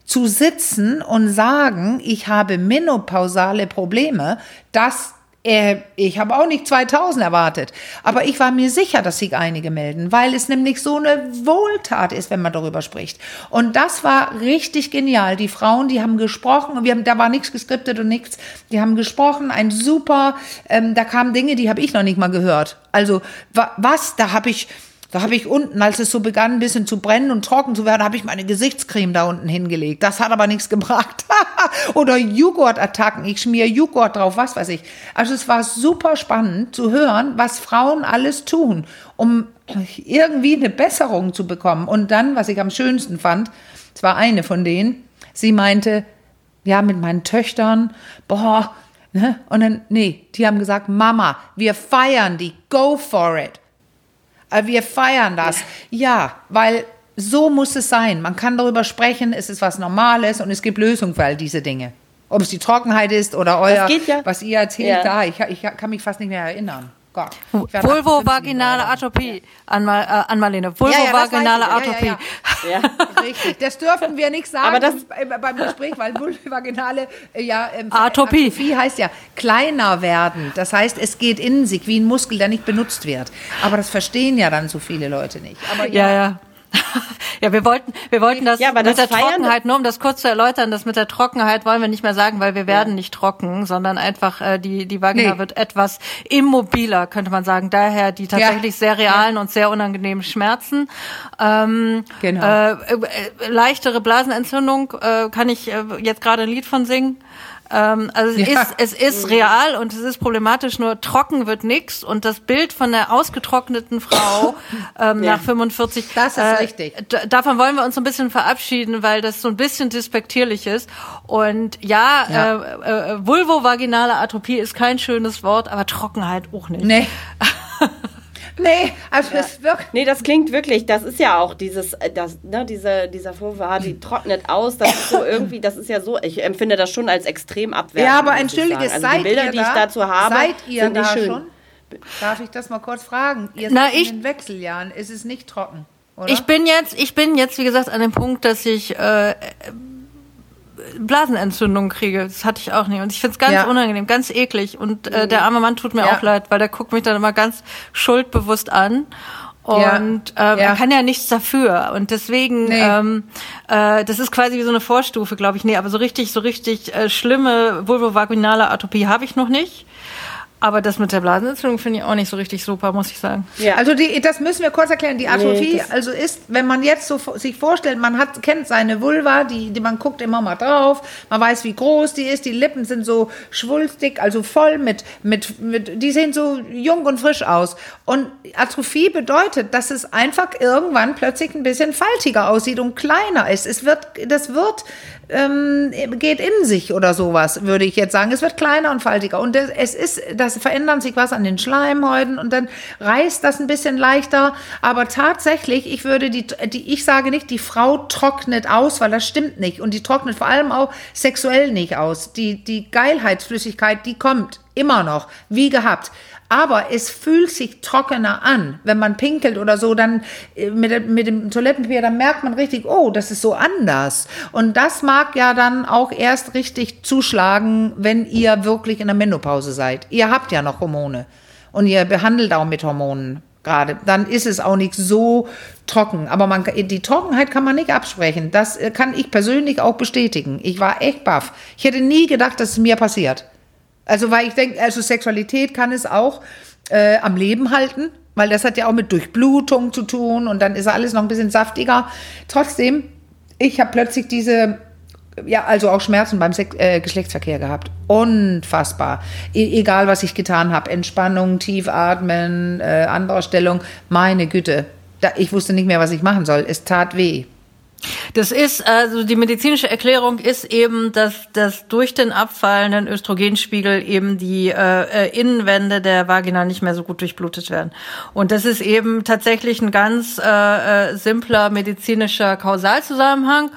C: zu sitzen und sagen, ich habe menopausale Probleme, das äh, ich habe auch nicht 2000 erwartet, aber ich war mir sicher, dass sich einige melden, weil es nämlich so eine Wohltat ist, wenn man darüber spricht. Und das war richtig genial. Die Frauen, die haben gesprochen, und wir haben, da war nichts geskriptet und nichts. Die haben gesprochen, ein super, ähm, da kamen Dinge, die habe ich noch nicht mal gehört. Also wa, was, da habe ich, da habe ich unten, als es so begann, ein bisschen zu brennen und trocken zu werden, habe ich meine Gesichtscreme da unten hingelegt. Das hat aber nichts gebracht. Oder Joghurtattacken. Ich schmier Joghurt drauf, was weiß ich. Also es war super spannend zu hören, was Frauen alles tun, um irgendwie eine Besserung zu bekommen. Und dann, was ich am schönsten fand, es war eine von denen, sie meinte, ja, mit meinen Töchtern, boah, ne? Und dann, nee, die haben gesagt, Mama, wir feiern die, go for it. Äh, Wir feiern das. Ja, weil so muss es sein. Man kann darüber sprechen, es ist was Normales und es gibt Lösungen für all diese Dinge. Ob es die Trockenheit ist oder euer,
A: ja.
C: was ihr erzählt
A: Ja.
C: da. Ich, ich kann mich fast nicht mehr erinnern. Gott.
B: Vulvovaginale
C: 58
B: Atopie an, Mal, äh, an Marlene.
C: Ja, ja,
B: Vulvovaginale
C: weiß ich.
B: Atopie.
C: Ja, ja, ja. Richtig, das dürfen wir nicht sagen
A: Aber das-
C: beim- beim Gespräch, weil vulvaginale äh, ja, ähm,
B: Atopie.
C: Atrophie heißt ja kleiner werden. Das heißt, es geht in sich wie ein Muskel, der nicht benutzt wird. Aber das verstehen ja dann so viele Leute nicht. Aber
B: Ja, ja. ja, wir wollten, wir wollten das,
A: ja,
B: mit
A: das
B: der
A: Feiern-
B: Trockenheit, nur um das kurz zu erläutern, das mit der Trockenheit wollen wir nicht mehr sagen, weil wir werden nicht trocken, sondern einfach äh, die, die Vagina
C: Nee.
B: wird etwas immobiler, könnte man sagen. Daher die tatsächlich sehr realen und sehr unangenehmen Schmerzen. Ähm,
C: Genau.
B: äh, äh, leichtere Blasenentzündung äh, kann ich äh, jetzt gerade ein Lied von singen. Ähm, also es
C: Ja.
B: ist, es ist real und es ist problematisch, nur trocken wird nix und das Bild von der ausgetrockneten Frau ähm,
A: Ja.
B: nach 45,
C: Das ist
B: äh,
C: richtig.
B: davon wollen wir uns so ein bisschen verabschieden, weil das so ein bisschen despektierlich ist. Und ja,
C: Ja.
B: Äh, äh, vulvovaginale Atropie ist kein schönes Wort, aber Trockenheit auch nicht.
C: Nee. nee, also es wirkt.
A: Nee, das klingt wirklich, das ist ja auch dieses, äh, das, ne, diese, dieser Vorwar, die trocknet aus, das ist so irgendwie, das ist ja so, ich empfinde das schon als extrem abwertend.
C: Ja, aber entschuldige, seid
A: also die Bilder,
C: ihr
A: die ich
C: da?
A: dazu habe,
C: seid ihr
A: sind
C: da
A: nicht schön.
C: schon? Darf ich das mal kurz fragen? Ihr
B: Na,
C: seid
B: ich-
C: in den Wechseljahren, ist es nicht trocken, oder?
B: Ich bin jetzt, ich bin jetzt, wie gesagt, an dem Punkt, dass ich äh, Blasenentzündung kriege. Das hatte ich auch nicht. Und ich finde es ganz
C: Ja.
B: Unangenehm, ganz eklig. Und äh, der arme Mann tut mir
C: Ja.
B: auch leid, weil der guckt mich dann immer ganz schuldbewusst an. Und
C: Ja.
B: ähm,
C: Ja.
B: er kann ja nichts dafür. Und deswegen,
C: Nee.
B: ähm, äh, das ist quasi wie so eine Vorstufe, glaube ich. Nee, aber so richtig, so richtig äh, schlimme vulvovaginale Atopie habe ich noch nicht. Aber das mit der Blasenentzündung finde ich auch nicht so richtig super, muss ich sagen.
A: Ja.
C: Also die, das müssen wir kurz erklären. Die Atrophie,
A: das-
C: also ist, wenn man jetzt so sich vorstellt, man hat kennt seine Vulva, die, die man guckt immer mal drauf, man weiß, wie groß die ist, die Lippen sind so schwulstig, also voll mit mit mit, die sehen so jung und frisch aus. Und Atrophie bedeutet, dass es einfach irgendwann plötzlich ein bisschen faltiger aussieht und kleiner ist. Es wird, das wird ähm, geht in sich oder sowas, würde ich jetzt sagen. Es wird kleiner und faltiger. Und es ist, das verändert sich was an den Schleimhäuten und dann reißt das ein bisschen leichter. Aber tatsächlich, ich würde die, die, ich sage nicht, die Frau trocknet aus, weil das stimmt nicht. Und die trocknet vor allem auch sexuell nicht aus. Die, die Geilheitsflüssigkeit, die kommt immer noch, wie gehabt. Aber es fühlt sich trockener an. Wenn man pinkelt oder so, dann äh, mit, mit dem Toilettenpapier, dann merkt man richtig, oh, das ist so anders. Und das mag ja dann auch erst richtig zuschlagen, wenn ihr wirklich in der Menopause seid. Ihr habt ja noch Hormone. Und ihr behandelt auch mit Hormonen gerade. Dann ist es auch nicht so trocken. Aber man, die Trockenheit kann man nicht absprechen. Das äh, kann ich persönlich auch bestätigen. Ich war echt baff. Ich hätte nie gedacht, dass es mir passiert. Also, weil ich denke, also Sexualität kann es auch äh, am Leben halten, weil das hat ja auch mit Durchblutung zu tun und dann ist alles noch ein bisschen saftiger. Trotzdem, ich habe plötzlich diese, ja, also auch Schmerzen beim Sex, äh, Geschlechtsverkehr gehabt. Unfassbar. E egal, was ich getan habe. Entspannung, tief atmen, äh, anderer Stellung. Meine Güte. Da, ich wusste nicht mehr, was ich machen soll. Es tat weh.
B: Das ist, also die medizinische Erklärung ist eben, dass, dass durch den abfallenden Östrogenspiegel eben die äh, äh, Innenwände der Vagina nicht mehr so gut durchblutet werden. Und das ist eben tatsächlich ein ganz äh, äh, simpler medizinischer Kausalzusammenhang.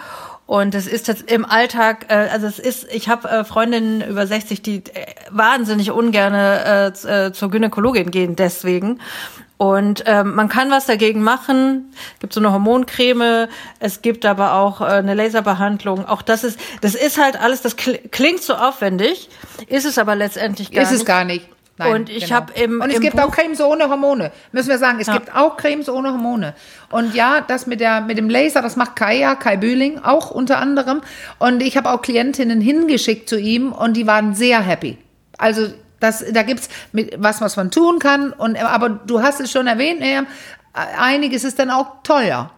B: Und es ist jetzt im Alltag, äh, also es ist, ich habe äh, Freundinnen über 60, die äh, wahnsinnig ungerne z- äh, zur Gynäkologin gehen deswegen. Und ähm, man kann was dagegen machen. Es gibt so eine Hormoncreme, es gibt aber auch äh, eine Laserbehandlung. Auch das ist, das ist halt alles, das kl klingt so aufwendig, ist es aber letztendlich gar
C: ist
B: nicht.
C: es gar nicht. Nein,
B: Und ich
C: genau.
B: hab im-
C: Und es
B: im
C: gibt
B: Buch-
C: auch Cremes ohne Hormone. Müssen wir sagen, es
B: Ja.
C: gibt auch Cremes ohne Hormone. Und ja, das mit der mit dem Laser, das macht Kaya, Kai Bühling auch unter anderem. Und ich habe auch Klientinnen hingeschickt zu ihm und die waren sehr happy. Also das, da gibt's mit was, was man tun kann. Und aber du hast es schon erwähnt, Miriam, einiges ist dann auch teuer.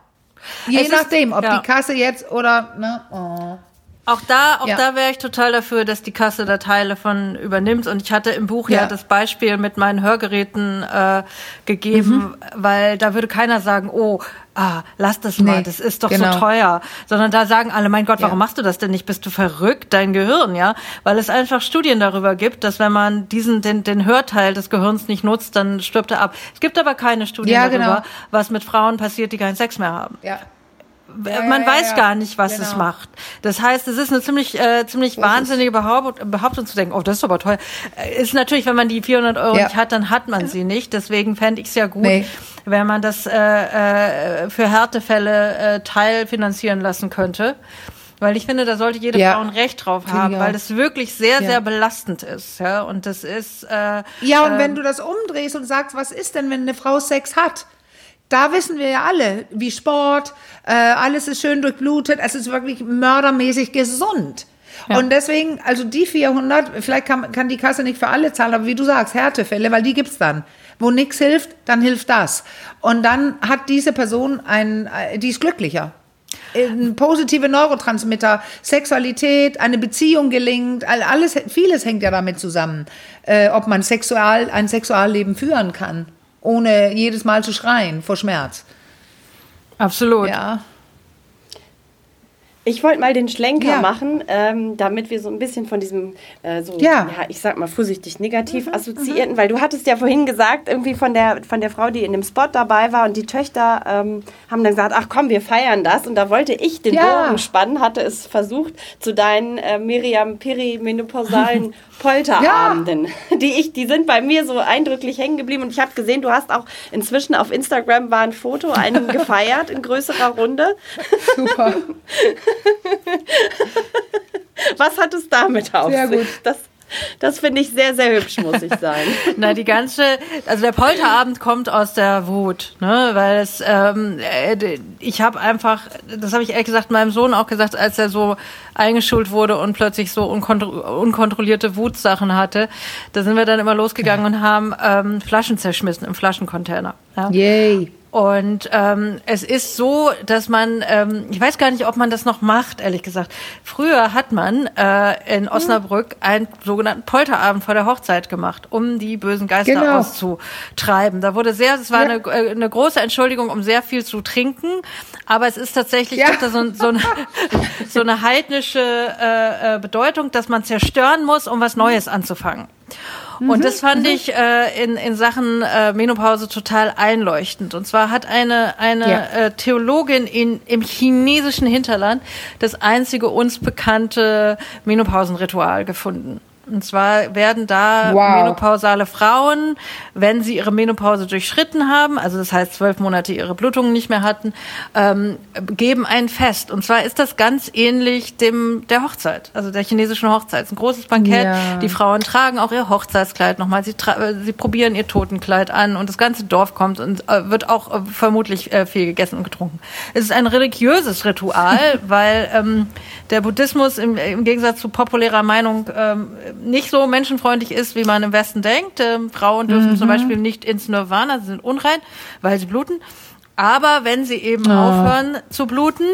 C: Je
B: Es ist-
C: nachdem, ob
B: ja.
C: die Kasse jetzt oder ne, oh.
B: Auch da, auch
C: Ja.
B: da wäre ich total dafür, dass die Kasse da Teile von übernimmt. Und ich hatte im Buch ja,
C: Ja.
B: das Beispiel mit meinen Hörgeräten äh, gegeben, weil da würde keiner sagen, oh, ah, lass das mal,
C: Nee,
B: das ist doch
C: genau.
B: so teuer. Sondern da sagen alle, mein Gott, warum
C: Ja.
B: machst du das denn nicht? Bist du verrückt, dein Gehirn, ja? Weil es einfach Studien darüber gibt, dass wenn man diesen, den, den Hörteil des Gehirns nicht nutzt, dann stirbt er ab. Es gibt aber keine Studien
C: Ja,
B: darüber,
C: genau.
B: was mit Frauen passiert, die keinen Sex mehr haben.
C: ja. Ja,
B: man
C: ja,
B: weiß gar nicht, was
C: genau.
B: es macht. Das heißt, es ist eine ziemlich, äh, ziemlich wahnsinnige Behaupt Behauptung zu denken, oh, das ist aber teuer. Äh, Ist natürlich, wenn man die 400 Euro nicht hat, dann hat man sie nicht. Deswegen fände ich es ja gut,
C: Nee.
B: wenn man das äh, äh, für Härtefälle äh, teilfinanzieren lassen könnte. Weil ich finde, da sollte jede
C: Ja.
B: Frau ein Recht drauf haben, weil das wirklich sehr,
C: Ja.
B: sehr belastend ist. Ja? Und das ist... Äh,
C: Ja, und
B: ähm,
C: wenn du das umdrehst und sagst, was ist denn, wenn eine Frau Sex hat? Da wissen wir ja alle, wie Sport, äh, alles ist schön durchblutet, es ist wirklich mördermäßig gesund. Ja. Und deswegen, also die 400, vielleicht kann, kann die Kasse nicht für alle zahlen, aber wie du sagst, Härtefälle, weil die gibt's dann. Wo nichts hilft, dann hilft das. Und dann hat diese Person ein, äh, die ist glücklicher. Ein positive Neurotransmitter, Sexualität, eine Beziehung gelingt, alles, vieles hängt ja damit zusammen, äh, ob man sexual, ein Sexualleben führen kann, ohne jedes Mal zu schreien vor Schmerz.
B: Absolut.
C: Ja.
A: Ich wollte mal den Schlenker ja. machen, ähm, damit wir so ein bisschen von diesem, äh, so, ja. ja. ich sag mal vorsichtig negativ mhm, assoziierten, mhm. weil du hattest ja vorhin gesagt, irgendwie von der, von der Frau, die in dem Spot dabei war und die Töchter ähm, haben dann gesagt, ach komm, wir feiern das. Und da wollte ich den ja. Bogen spannen, hatte es versucht, zu deinen äh, Miriam perimenopausalen Polterabenden. Ja. Die, ich, die sind bei mir so eindrücklich hängen geblieben. Und ich habe gesehen, du hast auch inzwischen auf Instagram war ein Foto, einen gefeiert in größerer Runde. Super. Was hat es damit auf
C: Sehr
A: sich?
C: Gut.
A: Das das finde ich sehr, sehr hübsch, muss ich sagen.
B: Na, die ganze, also der Polterabend kommt aus der Wut, ne, weil es, ähm, äh, ich habe einfach, das habe ich ehrlich gesagt meinem Sohn auch gesagt, als er so eingeschult wurde und plötzlich so unkontro unkontrollierte Wutsachen hatte, da sind wir dann immer losgegangen und haben ähm, Flaschen zerschmissen im Flaschencontainer.
C: Ja. Yay.
B: Und ähm, es ist so, dass man, ähm, ich weiß gar nicht, ob man das noch macht, ehrlich gesagt. Früher hat man äh, in Osnabrück einen sogenannten Polterabend vor der Hochzeit gemacht, um die bösen Geister genau. auszutreiben. Da wurde sehr, es war ja. eine, äh, eine große Entschuldigung, um sehr viel zu trinken, aber es ist tatsächlich ja. da so, so, eine, so eine heidnische äh, äh, Bedeutung, dass man zerstören muss, um was Neues anzufangen. Und mhm, das fand mhm. ich äh, in, in Sachen äh, Menopause total einleuchtend. Und zwar hat eine, eine ja. äh, Theologin in, im chinesischen Hinterland das einzige uns bekannte Menopausenritual gefunden. Und zwar werden da wow. menopausale Frauen, wenn sie ihre Menopause durchschritten haben, also das heißt zwölf Monate ihre Blutungen nicht mehr hatten, ähm, geben ein Fest. Und zwar ist das ganz ähnlich dem der Hochzeit, also der chinesischen Hochzeit. Es ist ein großes Bankett. Ja. Die Frauen tragen auch ihr Hochzeitskleid nochmal. Sie, sie probieren ihr Totenkleid an und das ganze Dorf kommt und äh, wird auch äh, vermutlich äh, viel gegessen und getrunken. Es ist ein religiöses Ritual, weil ähm, der Buddhismus im, im Gegensatz zu populärer Meinung ähm, nicht so menschenfreundlich ist, wie man im Westen denkt. Ähm, Frauen dürfen mhm. zum Beispiel nicht ins Nirvana, sie sind unrein, weil sie bluten. Aber wenn sie eben oh. aufhören zu bluten,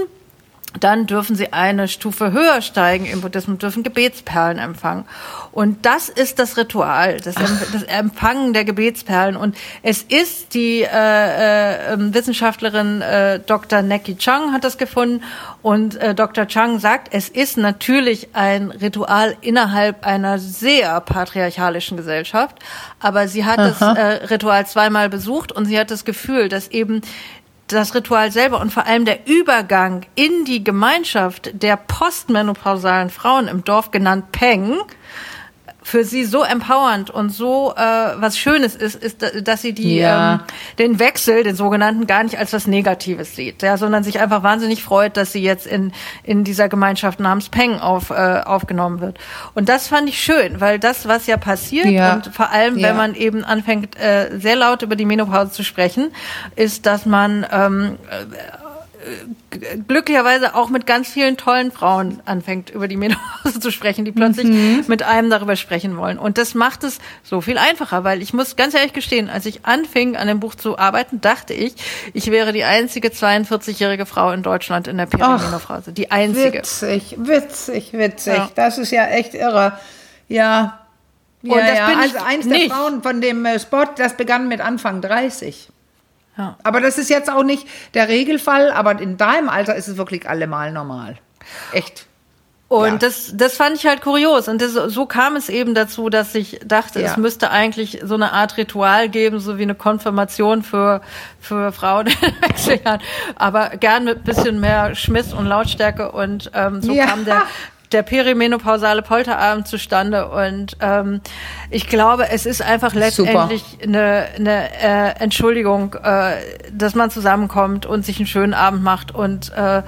B: dann dürfen sie eine Stufe höher steigen im Buddhismus, dürfen Gebetsperlen empfangen. Und das ist das Ritual, das, das Empfangen der Gebetsperlen. Und es ist die äh, äh, ähm, Wissenschaftlerin äh, Dr. Neki Chang hat das gefunden. Und äh, Dr. Chang sagt, es ist natürlich ein Ritual innerhalb einer sehr patriarchalischen Gesellschaft. Aber sie hat Aha. das äh, Ritual zweimal besucht und sie hat das Gefühl, dass eben das Ritual selber und vor allem der Übergang in die Gemeinschaft der postmenopausalen Frauen im Dorf genannt Peng für sie so empowernd und so äh, was Schönes ist, ist, dass sie die ja. ähm, den Wechsel, den sogenannten, gar nicht als was Negatives sieht, ja, sondern sich einfach wahnsinnig freut, dass sie jetzt in in dieser Gemeinschaft namens Peng auf, äh, aufgenommen wird. Und das fand ich schön, weil das, was ja passiert ja. und vor allem, ja. wenn man eben anfängt, äh, sehr laut über die Menopause zu sprechen, ist, dass man ähm, glücklicherweise auch mit ganz vielen tollen Frauen anfängt, über die Menopause zu sprechen, die plötzlich mhm. mit einem darüber sprechen wollen. Und das macht es so viel einfacher, weil ich muss ganz ehrlich gestehen, als ich anfing, an dem Buch zu arbeiten, dachte ich, ich wäre die einzige 42-jährige Frau in Deutschland in der Perimenopause. Die einzige.
C: Witzig, witzig, witzig. Ja. Das ist ja echt irre. Ja. Ja, und das ja. bin also eins der Frauen von dem äh, Spot, das begann mit Anfang 30. Ja. Aber das ist jetzt auch nicht der Regelfall, aber in deinem Alter ist es wirklich allemal normal. Echt.
B: Und ja. das, das fand ich halt kurios. Und das, so kam es eben dazu, dass ich dachte, ja. es müsste eigentlich so eine Art Ritual geben, so wie eine Konfirmation für, für Frauen in Wechseljahren. Aber gern mit bisschen mehr Schmiss und Lautstärke. Und ähm, so ja. kam der, der perimenopausale Polterabend zustande und ähm, ich glaube, es ist einfach letztendlich eine, eine äh, Entschuldigung, äh, dass man zusammenkommt und sich einen schönen Abend macht und äh, äh,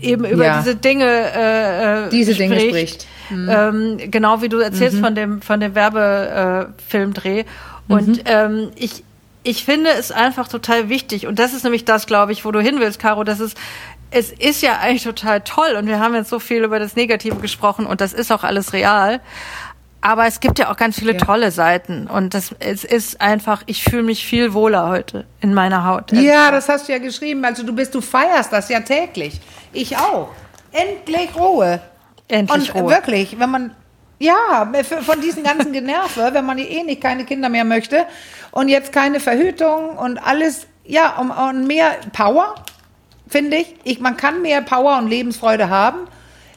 B: eben über ja. diese Dinge äh,
C: äh diese spricht. Dinge spricht.
B: Mhm. Ähm, genau wie du erzählst mhm. von dem von dem Werbefilmdreh. Äh, und mhm. ähm, ich ich finde es einfach total wichtig. Und das ist nämlich das, glaube ich, wo du hin willst, Caro. Das ist, es ist ja eigentlich total toll. Und wir haben jetzt so viel über das Negative gesprochen und das ist auch alles real. Aber es gibt ja auch ganz viele ja. tolle Seiten. Und das, es ist einfach, ich fühle mich viel wohler heute in meiner Haut.
C: Ja, das hast du ja geschrieben. Also du bist, du feierst das ja täglich. Ich auch. Endlich Ruhe.
B: Endlich
C: und
B: Ruhe.
C: wirklich, wenn man ja, von diesen ganzen Generve, wenn man eh nicht keine Kinder mehr möchte und jetzt keine Verhütung und alles, ja, und, und mehr Power, finde ich. ich. Man kann mehr Power und Lebensfreude haben,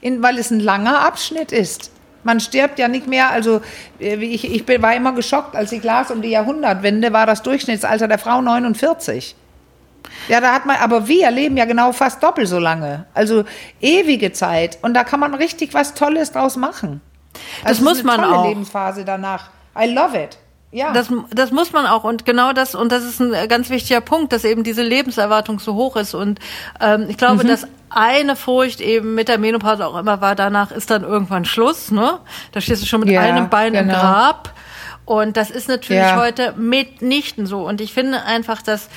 C: in, weil es ein langer Abschnitt ist. Man stirbt ja nicht mehr, also äh, ich, ich war immer geschockt, als ich las um die Jahrhundertwende, war das Durchschnittsalter der Frau 49. Ja, da hat man, aber wir leben ja genau fast doppelt so lange. Also ewige Zeit. Und da kann man richtig was Tolles draus machen.
B: Also das muss man tolle auch.
C: Lebensphase danach. I love it.
B: Ja. Das, das muss man auch und genau das und das ist ein ganz wichtiger Punkt, dass eben diese Lebenserwartung so hoch ist und ähm, ich glaube, mhm. dass eine Furcht eben mit der Menopause auch immer war, danach ist dann irgendwann Schluss, ne? Da stehst du schon mit ja, einem Bein genau. im Grab und das ist natürlich ja. heute mitnichten so und ich finde einfach, dass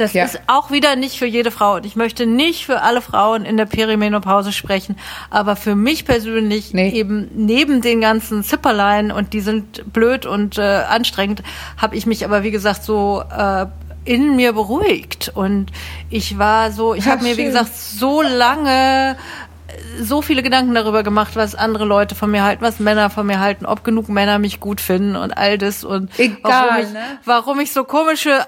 B: das ja. ist auch wieder nicht für jede Frau. Und ich möchte nicht für alle Frauen in der Perimenopause sprechen. Aber für mich persönlich nee. eben neben den ganzen Zipperlein und die sind blöd und äh, anstrengend, habe ich mich aber wie gesagt so äh, in mir beruhigt. Und ich war so, ich habe mir wie gesagt so lange äh, so viele Gedanken darüber gemacht, was andere Leute von mir halten, was Männer von mir halten, ob genug Männer mich gut finden und all das und
C: Egal,
B: warum, ich,
C: ne?
B: warum ich so komische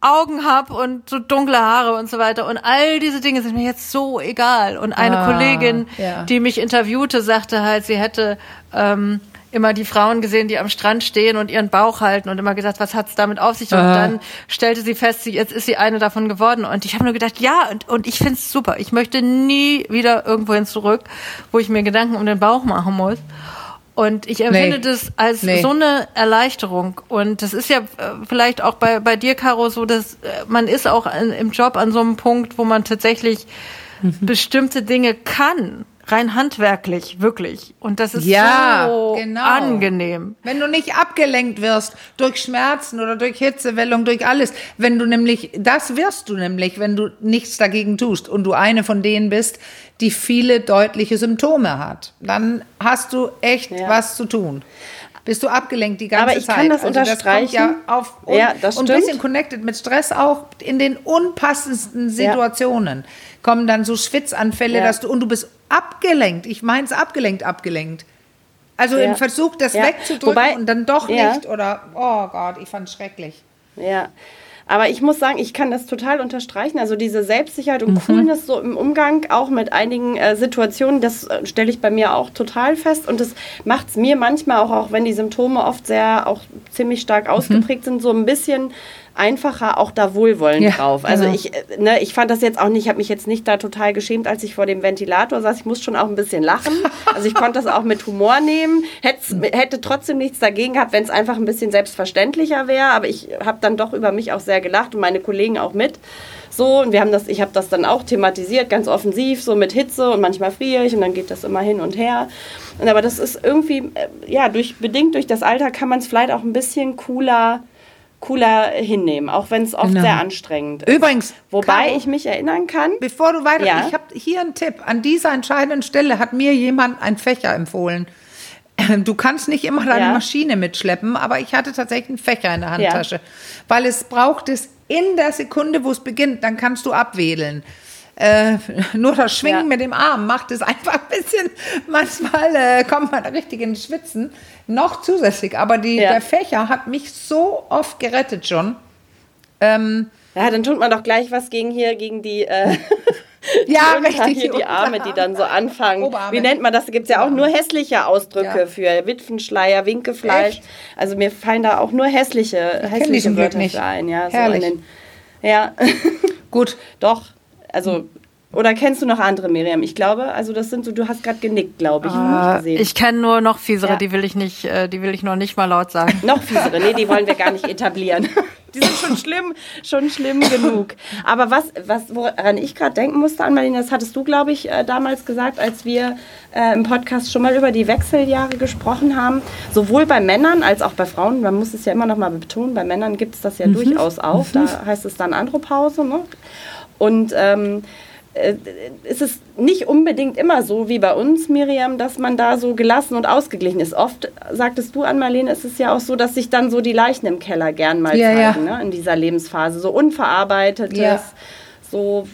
B: Augen hab und so dunkle Haare und so weiter. Und all diese Dinge sind mir jetzt so egal. Und eine ah, Kollegin, ja. die mich interviewte, sagte halt, sie hätte ähm, immer die Frauen gesehen, die am Strand stehen und ihren Bauch halten und immer gesagt, was hat's damit auf sich? Und Aha. dann stellte sie fest, sie, jetzt ist sie eine davon geworden. Und ich habe nur gedacht, ja, und, und ich find's super. Ich möchte nie wieder irgendwohin zurück, wo ich mir Gedanken um den Bauch machen muss. Und ich empfinde nee. das als nee. so eine Erleichterung. Und das ist ja äh, vielleicht auch bei, bei dir, Caro, so, dass äh, man ist auch im Job an so einem Punkt, wo man tatsächlich mhm. bestimmte Dinge kann rein handwerklich, wirklich. Und das ist ja, so genau. angenehm.
C: Wenn du nicht abgelenkt wirst durch Schmerzen oder durch Hitzewellung, durch alles. Wenn du nämlich, das wirst du nämlich, wenn du nichts dagegen tust und du eine von denen bist, die viele deutliche Symptome hat. Dann hast du echt ja. was zu tun bist du abgelenkt die ganze Zeit.
A: Aber ich Zeit. kann das also unterstreichen.
C: Das ja, auf un ja, das und ein bisschen connected mit Stress auch in den unpassendsten Situationen ja. kommen dann so Schwitzanfälle, ja. dass du und du bist abgelenkt. Ich meine es abgelenkt, abgelenkt. Also im Versuch, das wegzudrücken Wobei, und dann doch nicht oder oh Gott, ich fand es schrecklich.
A: Ja. Aber ich muss sagen, ich kann das total unterstreichen. Also diese Selbstsicherheit und mhm. Coolness so im Umgang auch mit einigen äh, Situationen, das äh, stelle ich bei mir auch total fest. Und das macht es mir manchmal auch, auch wenn die Symptome oft sehr, auch ziemlich stark mhm. ausgeprägt mhm. sind, so ein bisschen einfacher auch da Wohlwollen ja, drauf. Also genau. ich, äh, ne, ich fand das jetzt auch nicht, ich habe mich jetzt nicht da total geschämt, als ich vor dem Ventilator saß. Ich musste schon auch ein bisschen lachen. Also ich konnte das auch mit Humor nehmen. Hätt's, hätte trotzdem nichts dagegen gehabt, wenn es einfach ein bisschen selbstverständlicher wäre. Aber ich habe dann doch über mich auch sehr gelacht und meine Kollegen auch mit. So, und wir haben das, ich habe das dann auch thematisiert, ganz offensiv, so mit Hitze und manchmal friere ich und dann geht das immer hin und her. Und aber das ist irgendwie, äh, ja, durch, bedingt durch das Alter kann man es vielleicht auch ein bisschen cooler cooler hinnehmen, auch wenn es oft genau. sehr anstrengend
C: ist. Übrigens,
A: wobei Caro, ich mich erinnern kann.
C: Bevor du weiter, ja? ich habe hier einen Tipp. An dieser entscheidenden Stelle hat mir jemand ein Fächer empfohlen. Du kannst nicht immer deine ja. Maschine mitschleppen, aber ich hatte tatsächlich einen Fächer in der Handtasche, ja. weil es braucht es in der Sekunde, wo es beginnt, dann kannst du abwählen. Äh, nur das Schwingen ja. mit dem Arm macht es einfach ein bisschen, manchmal äh, kommt man richtig ins Schwitzen, noch zusätzlich. Aber die, ja. der Fächer hat mich so oft gerettet schon.
A: Ähm, ja, dann tut man doch gleich was gegen hier, gegen die. Äh
C: ja, richtig.
A: Hier die Arme, die dann so anfangen. Oberarme. Wie nennt man das? Da gibt es ja auch nur hässliche Ausdrücke ja. für Witwenschleier, Winkefleisch. Echt? Also mir fallen da auch nur hässliche, hässliche Wörter für ein. Ja,
C: Herrlich. So den,
A: ja. Gut. Doch. Also, oder kennst du noch andere, Miriam? Ich glaube, also das sind so, du hast gerade genickt, glaube ich.
B: Uh, ich kenne nur noch fiesere, ja. die will ich nicht, äh, die will ich noch nicht mal laut sagen.
A: noch fiesere, nee, die wollen wir gar nicht etablieren. Die sind schon schlimm, schon schlimm genug. Aber was, was woran ich gerade denken musste, Anmalina, das hattest du, glaube ich, äh, damals gesagt, als wir äh, im Podcast schon mal über die Wechseljahre gesprochen haben. Sowohl bei Männern als auch bei Frauen. Man muss es ja immer noch mal betonen, bei Männern gibt es das ja mhm. durchaus auch. Da mhm. heißt es dann Andropause. Ne? Und ähm, äh, ist es nicht unbedingt immer so wie bei uns, Miriam, dass man da so gelassen und ausgeglichen ist. Oft, sagtest du an Marlene, ist es ja auch so, dass sich dann so die Leichen im Keller gern mal ja, zeigen, ja. Ne, in dieser Lebensphase. So unverarbeitetes, ja. so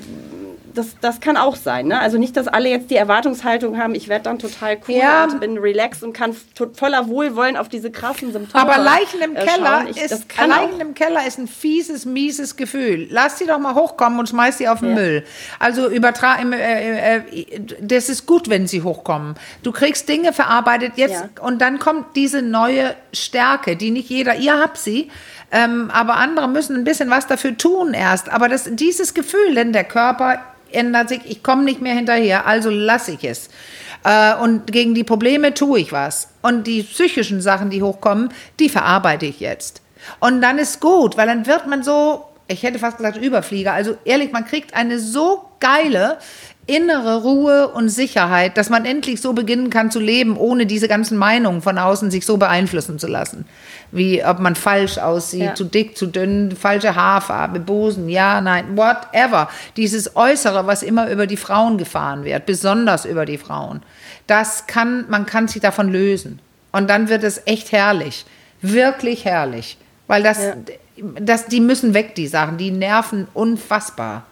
A: das, das kann auch sein. Ne? Also nicht, dass alle jetzt die Erwartungshaltung haben, ich werde dann total cool ja. und bin relaxed und kann voller Wohlwollen auf diese krassen Symptome
C: Aber Leichen im äh, Keller ich, ist Leichen im Keller ist ein fieses, mieses Gefühl. Lass sie doch mal hochkommen und schmeiß sie auf den ja. Müll. Also übertra äh, äh, äh, das ist gut, wenn sie hochkommen. Du kriegst Dinge verarbeitet jetzt ja. und dann kommt diese neue Stärke, die nicht jeder, ihr habt sie, ähm, aber andere müssen ein bisschen was dafür tun erst. Aber das, dieses Gefühl, denn der Körper ändert sich, ich komme nicht mehr hinterher, also lasse ich es. Äh, und gegen die Probleme tue ich was. Und die psychischen Sachen, die hochkommen, die verarbeite ich jetzt. Und dann ist gut, weil dann wird man so, ich hätte fast gesagt Überflieger. Also ehrlich, man kriegt eine so geile innere Ruhe und Sicherheit, dass man endlich so beginnen kann zu leben, ohne diese ganzen Meinungen von außen sich so beeinflussen zu lassen. Wie ob man falsch aussieht, ja. zu dick, zu dünn, falsche Haarfarbe, Busen, ja, nein, whatever. Dieses Äußere, was immer über die Frauen gefahren wird, besonders über die Frauen, das kann, man kann sich davon lösen. Und dann wird es echt herrlich. Wirklich herrlich. Weil das, ja. das, die müssen weg, die Sachen, die nerven unfassbar.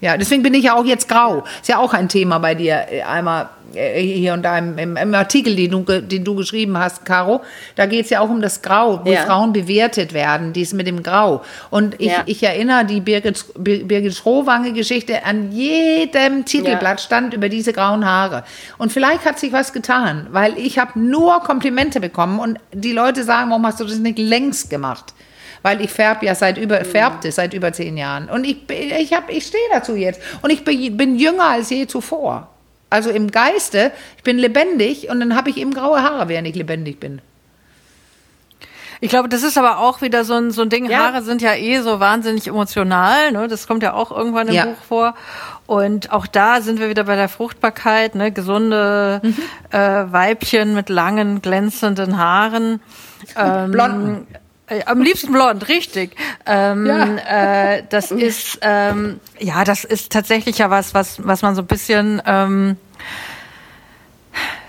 C: Ja, deswegen bin ich ja auch jetzt grau. Ist ja auch ein Thema bei dir, äh, einmal äh, hier und da im, im, Artikel, den du, den du geschrieben hast, Caro. Da geht es ja auch um das Grau, wo ja. Frauen bewertet werden, dies mit dem Grau. Und ich, ja. ich erinnere die Birgit, Birgit Schrowange-Geschichte, an jedem Titelblatt ja. stand über diese grauen Haare. Und vielleicht hat sich was getan, weil ich habe nur Komplimente bekommen und die Leute sagen, warum hast du das nicht längst gemacht? Weil ich färbe ja seit über, färbte seit über zehn Jahren. Und ich, ich, hab, ich stehe dazu jetzt. Und ich bin jünger als je zuvor. Also im Geiste, ich bin lebendig und dann habe ich eben graue Haare, während ich lebendig bin.
B: Ich glaube, das ist aber auch wieder so ein, so ein Ding. Ja. Haare sind ja eh so wahnsinnig emotional. Ne? Das kommt ja auch irgendwann im ja. Buch vor. Und auch da sind wir wieder bei der Fruchtbarkeit. Ne? Gesunde mhm. äh, Weibchen mit langen, glänzenden Haaren.
C: Ähm, Blonden.
B: Äh, am liebsten blond, richtig. Ähm, ja. äh, das ist ähm, ja, das ist tatsächlich ja was, was was man so ein bisschen ähm,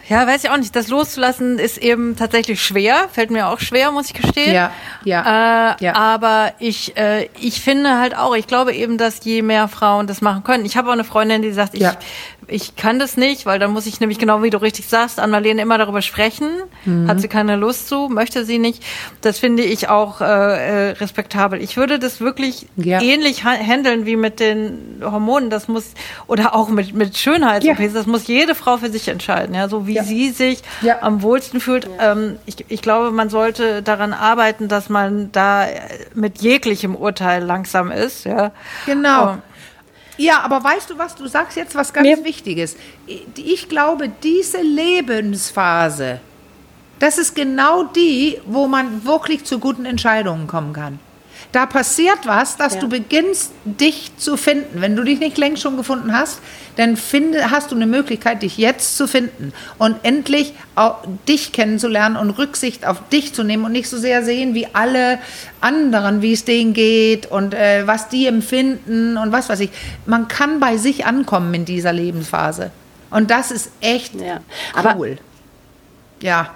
B: ja, weiß ich auch nicht. Das loszulassen ist eben tatsächlich schwer. Fällt mir auch schwer, muss ich gestehen.
C: Ja,
B: ja. Äh, ja. Aber ich, äh, ich finde halt auch, ich glaube eben, dass je mehr Frauen das machen können. Ich habe auch eine Freundin, die sagt, ja ich kann das nicht, weil dann muss ich nämlich genau wie du richtig sagst, Anmalene immer darüber sprechen. Mhm. Hat sie keine Lust zu, möchte sie nicht. Das finde ich auch äh, äh respektabel. Ich würde das wirklich ja. ähnlich handeln wie mit den Hormonen. Das muss oder auch mit mit Schönheits ja. Das muss jede Frau für sich entscheiden, ja, so wie ja. sie sich am wohlsten fühlt. Ähm, ich, ich glaube, man sollte daran arbeiten, dass man da mit jeglichem Urteil langsam ist, ja.
C: Genau. Und ja, aber weißt du was, du sagst jetzt was ganz Mir Wichtiges. Ich glaube, diese Lebensphase, das ist genau die, wo man wirklich zu guten Entscheidungen kommen kann. Da passiert was, dass ja. du beginnst, dich zu finden. Wenn du dich nicht längst schon gefunden hast, dann finde, hast du eine Möglichkeit, dich jetzt zu finden und endlich auch dich kennenzulernen und Rücksicht auf dich zu nehmen und nicht so sehr sehen, wie alle anderen, wie es denen geht und äh, was die empfinden und was weiß ich. Man kann bei sich ankommen in dieser Lebensphase. Und das ist echt ja. cool. Aber ja.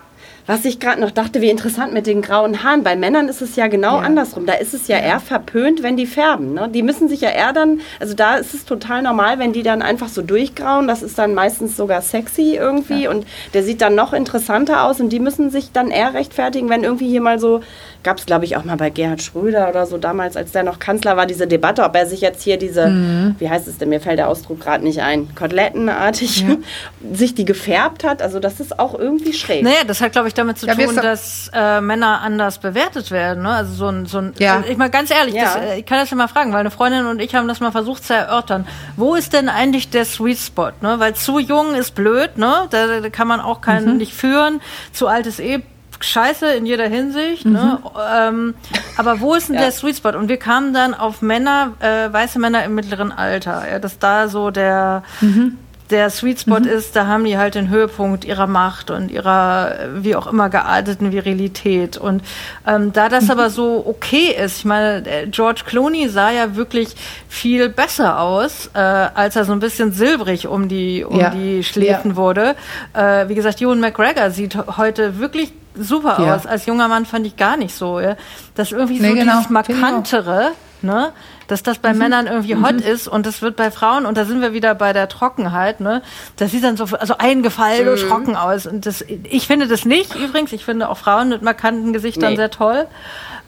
A: Was ich gerade noch dachte, wie interessant mit den grauen Haaren. Bei Männern ist es ja genau ja. andersrum. Da ist es ja, ja, eher verpönt, wenn die färben. Ne? Die müssen sich ja eher dann, also da ist es total normal, wenn die dann einfach so durchgrauen. Das ist dann meistens sogar sexy irgendwie ja. und der sieht dann noch interessanter aus und die müssen sich dann eher rechtfertigen, wenn irgendwie hier mal so gab es, glaube ich, auch mal bei Gerhard Schröder oder so damals, als der noch Kanzler war, diese Debatte, ob er sich jetzt hier diese, mhm. wie heißt es denn, mir fällt der Ausdruck gerade nicht ein, Kotelettenartig, sich die gefärbt hat. Also das ist auch irgendwie schräg.
B: Naja, das hat, glaube ich, damit zu ja, tun, dass äh, Männer anders bewertet werden. Ne? Also so ein, so ein ja. ich mal ganz ehrlich, das, äh, ich kann das ja mal fragen, weil eine Freundin und ich haben das mal versucht zu erörtern. Wo ist denn eigentlich der Sweet Spot? Ne? Weil zu jung ist blöd, ne? Da, da kann man auch keinen mhm. nicht führen. Zu alt ist eh scheiße in jeder Hinsicht, ne? mhm. ne? ähm, aber wo ist denn ja. der Sweet Spot? Und wir kamen dann auf Männer, äh, weiße Männer im mittleren Alter, ja, dass da so der, mhm der Sweet Spot mhm. ist, da haben die halt den Höhepunkt ihrer Macht und ihrer wie auch immer gearteten Virilität. Und ähm, da das mhm. aber so okay ist, ich meine, George Clooney sah ja wirklich viel besser aus, äh, als er so ein bisschen silbrig um die, um ja. die Schläfen ja. wurde. Äh, wie gesagt, Ewan McGregor sieht heute wirklich super ja. aus. Als junger Mann fand ich gar nicht so. Ja? Das irgendwie nee, so genau. dieses Markantere, ne? Dass das bei mhm. Männern irgendwie hot mhm. ist und das wird bei Frauen, und da sind wir wieder bei der Trockenheit, ne? Das sieht dann so also eingefallen und mhm. trocken aus. Und das, ich finde das nicht übrigens. Ich finde auch Frauen mit markanten Gesichtern nee. sehr toll.